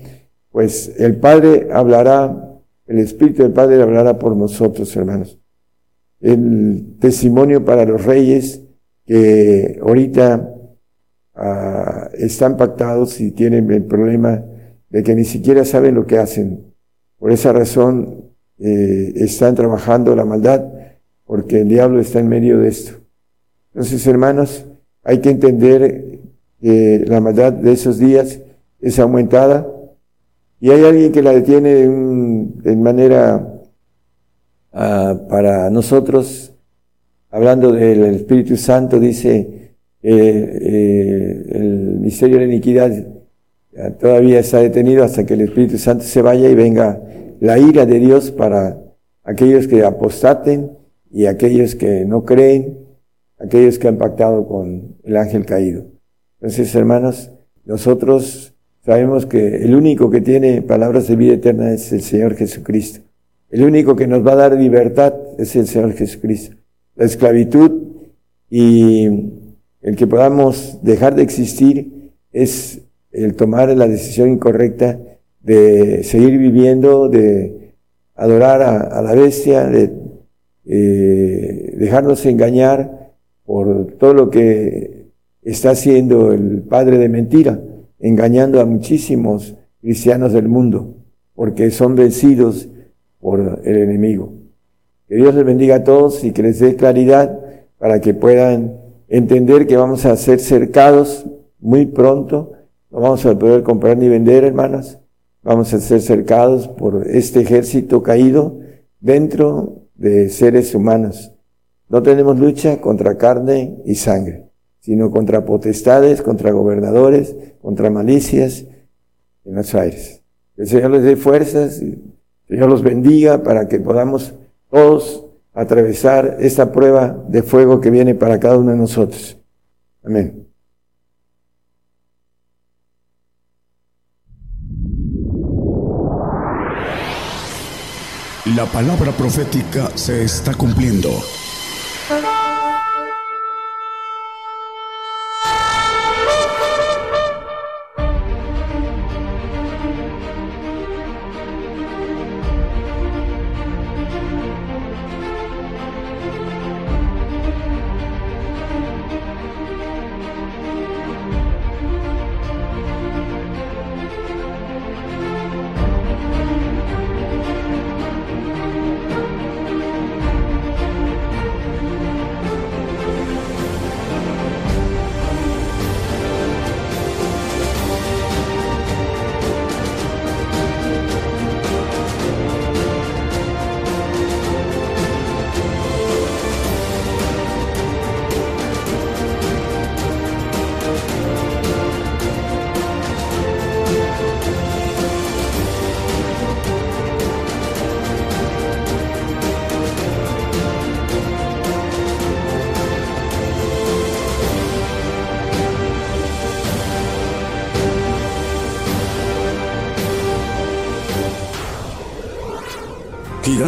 pues el Padre hablará, el Espíritu del Padre hablará por nosotros, hermanos. El testimonio para los reyes que ahorita ah, están pactados y tienen el problema de que ni siquiera saben lo que hacen. Por esa razón eh, están trabajando la maldad porque el diablo está en medio de esto. Entonces, hermanos, hay que entender que la maldad de esos días es aumentada y hay alguien que la detiene de, manera ah, para nosotros, hablando del Espíritu Santo, dice eh, el misterio de la iniquidad todavía está detenido hasta que el Espíritu Santo se vaya y venga la ira de Dios para aquellos que apostaten y aquellos que no creen, aquellos que han pactado con el ángel caído. Entonces, hermanos, nosotros sabemos que el único que tiene palabras de vida eterna es el Señor Jesucristo. El único que nos va a dar libertad es el Señor Jesucristo. La esclavitud y el que podamos dejar de existir es el tomar la decisión incorrecta de seguir viviendo, de adorar a la bestia, de eh, dejarnos engañar por todo lo que está haciendo el padre de mentira, engañando a muchísimos cristianos del mundo, porque son vencidos por el enemigo. Que Dios les bendiga a todos y que les dé claridad para que puedan entender que vamos a ser cercados muy pronto. No vamos a poder comprar ni vender, hermanas. Vamos a ser cercados por este ejército caído dentro de seres humanos. No tenemos lucha contra carne y sangre, sino contra potestades, contra gobernadores, contra malicias en los aires. Que el Señor les dé fuerzas, el Señor los bendiga para que podamos todos atravesar esta prueba de fuego que viene para cada uno de nosotros. Amén. La palabra profética se está cumpliendo.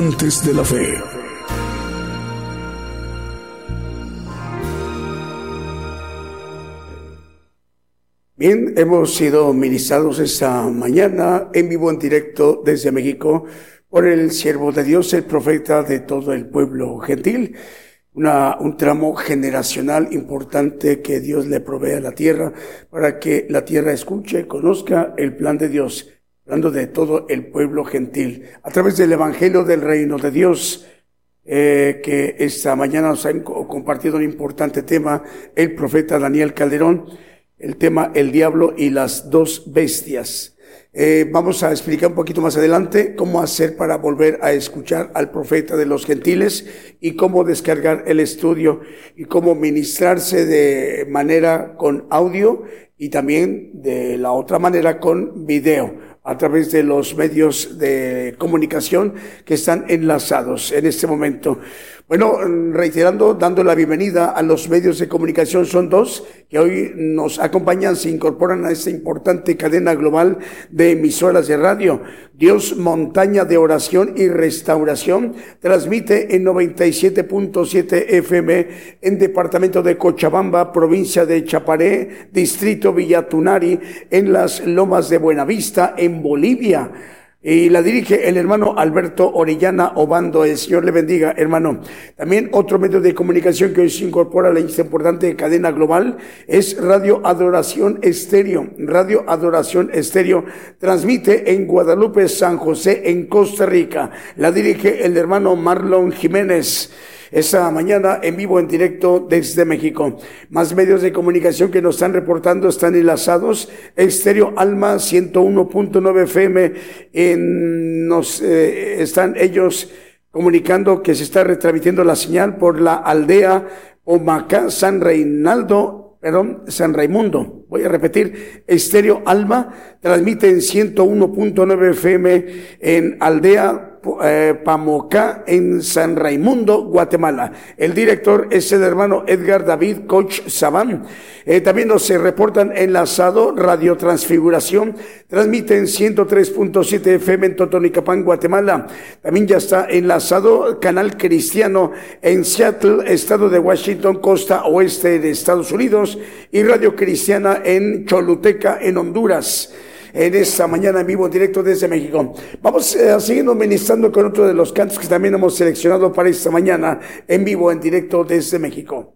Gigantes de la Fe. Bien, hemos sido ministrados esta mañana en vivo, en directo desde México por el siervo de Dios, el profeta de todo el pueblo gentil. Una, un tramo generacional importante que Dios le provee a la tierra para que la tierra escuche, conozca el plan de Dios hablando de todo el pueblo gentil, a través del Evangelio del Reino de Dios, eh, que esta mañana nos ha compartido un importante tema el profeta Daniel Calderón, el tema El diablo y las dos bestias. Eh, vamos a explicar un poquito más adelante cómo hacer para volver a escuchar al profeta de los gentiles y cómo descargar el estudio y cómo ministrarse de manera con audio y también de la otra manera con video a través de los medios de comunicación que están enlazados en este momento. Bueno, reiterando, dando la bienvenida a los medios de comunicación, son dos que hoy nos acompañan, se incorporan a esta importante cadena global de emisoras de radio. Dios Montaña de Oración y Restauración transmite en 97.7 FM en departamento de Cochabamba, provincia de Chaparé, distrito Villatunari, en las Lomas de Buenavista, en Bolivia y la dirige el hermano Alberto Orellana Obando. El Señor le bendiga, hermano. También otro medio de comunicación que hoy se incorpora a la importante cadena global es Radio Adoración Estéreo. Radio Adoración Estéreo transmite en Guadalupe, San José, en Costa Rica. La dirige el hermano Marlon Jiménez esa mañana en vivo, en directo desde México. Más medios de comunicación que nos están reportando están enlazados. Estéreo Alma 101.9 FM. En, nos eh, están ellos comunicando que se está retransmitiendo la señal por la aldea Omacá San Reinaldo, perdón, San Raimundo. Voy a repetir, Estéreo Alma transmite en 101.9 FM en aldea eh, Pamocá en San Raimundo, Guatemala. El director es el hermano Edgar David Coach Sabán. Eh, también nos se reportan enlazado Radio Transfiguración, transmiten 103.7 FM en Totonicapán, Guatemala. También ya está enlazado Canal Cristiano en Seattle, estado de Washington, costa oeste de Estados Unidos, y Radio Cristiana en Choluteca, en Honduras en esta mañana en vivo directo desde México. Vamos a eh, seguir ministrando con otro de los cantos que también hemos seleccionado para esta mañana en vivo en directo desde México.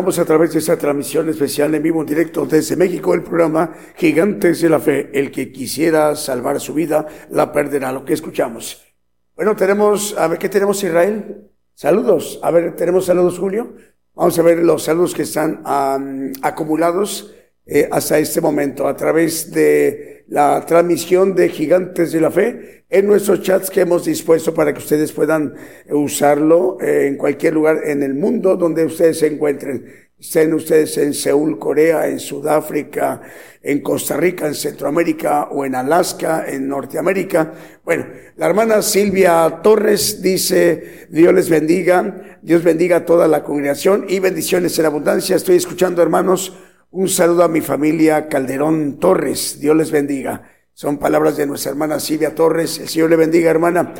Continuamos a través de esta transmisión especial en vivo en directo desde México, el programa Gigantes de la Fe. El que quisiera salvar su vida, la perderá. Lo que escuchamos. Bueno, tenemos, a ver, ¿qué tenemos Israel? Saludos. A ver, ¿tenemos saludos, Julio? Vamos a ver los saludos que están am, acumulados eh, hasta este momento a través de la transmisión de Gigantes de la Fe en nuestros chats que hemos dispuesto para que ustedes puedan usarlo eh, en cualquier lugar en el mundo donde ustedes se encuentren. Estén ustedes en Seúl, Corea, en Sudáfrica, en Costa Rica, en Centroamérica o en Alaska, en Norteamérica. Bueno, la hermana Silvia Torres dice, Dios les bendiga, Dios bendiga a toda la congregación y bendiciones en abundancia. Estoy escuchando, hermanos, un saludo a mi familia Calderón Torres. Dios les bendiga. Son palabras de nuestra hermana Silvia Torres. El Señor le bendiga, hermana.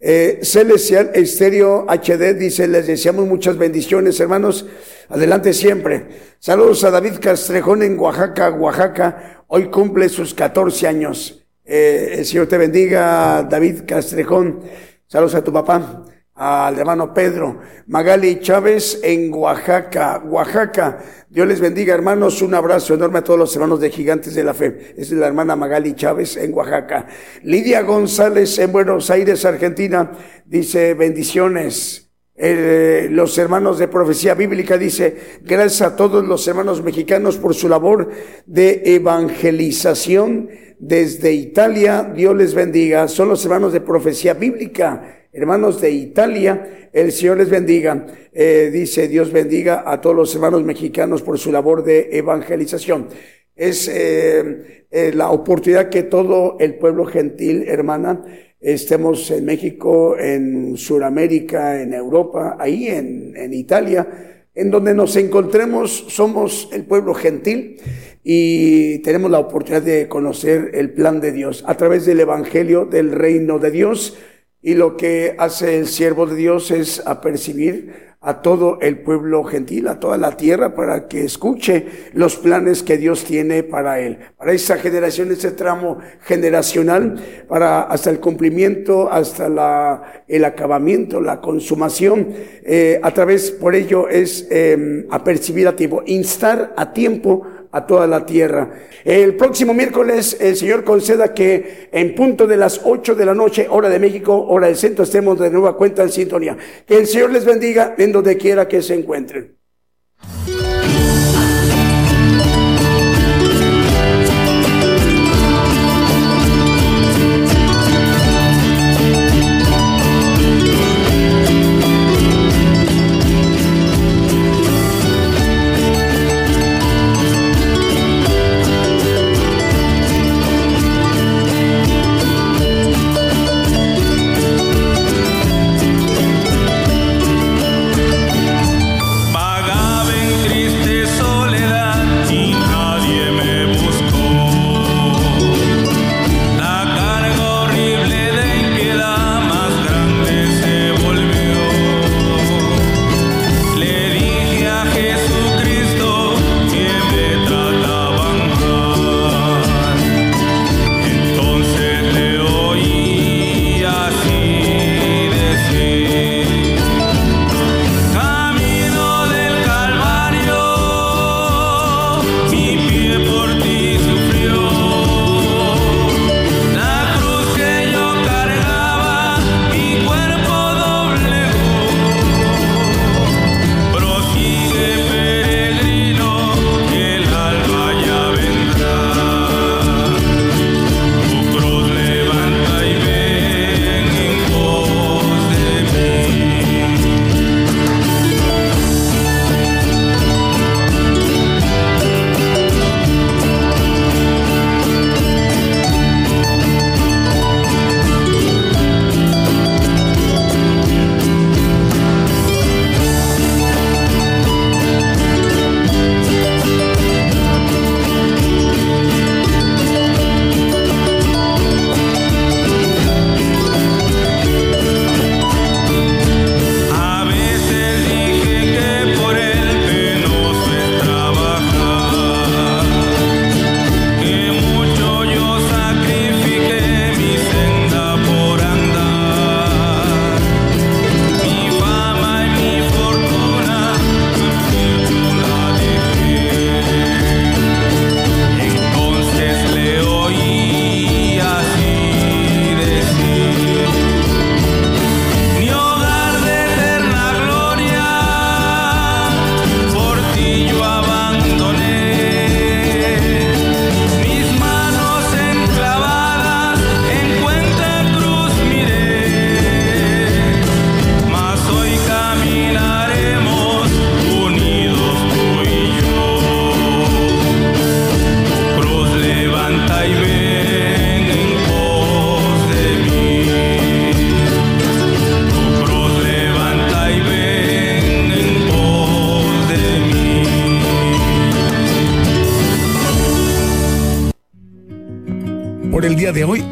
Eh, Celestial Estéreo HD dice, les deseamos muchas bendiciones, hermanos. Adelante siempre. Saludos a David Castrejón en Oaxaca, Oaxaca. Hoy cumple sus 14 años. Eh, el Señor te bendiga, David Castrejón. Saludos a tu papá, al hermano Pedro. Magali Chávez en Oaxaca, Oaxaca. Dios les bendiga, hermanos. Un abrazo enorme a todos los hermanos de Gigantes de la Fe. Es la hermana Magali Chávez en Oaxaca. Lidia González en Buenos Aires, Argentina. Dice bendiciones. Eh, los hermanos de profecía bíblica dice, gracias a todos los hermanos mexicanos por su labor de evangelización desde Italia. Dios les bendiga. Son los hermanos de profecía bíblica hermanos de Italia, el Señor les bendiga. Eh, dice, Dios bendiga a todos los hermanos mexicanos por su labor de evangelización. Es eh, eh, la oportunidad que todo el pueblo gentil, hermana, estemos en México, en Sudamérica, en Europa, ahí en, en Italia, en donde nos encontremos, somos el pueblo gentil y tenemos la oportunidad de conocer el plan de Dios a través del Evangelio del Reino de Dios. Y lo que hace el siervo de Dios es apercibir a todo el pueblo gentil, a toda la tierra, para que escuche los planes que Dios tiene para él, para esa generación, ese tramo generacional, para hasta el cumplimiento, hasta la, el acabamiento, la consumación. Eh, a través, por ello, es eh, apercibir a tiempo, instar a tiempo a toda la tierra. El próximo miércoles el Señor conceda que en punto de las 8 de la noche, hora de México, hora del centro, estemos de nueva cuenta en sintonía. Que el Señor les bendiga en donde quiera que se encuentren.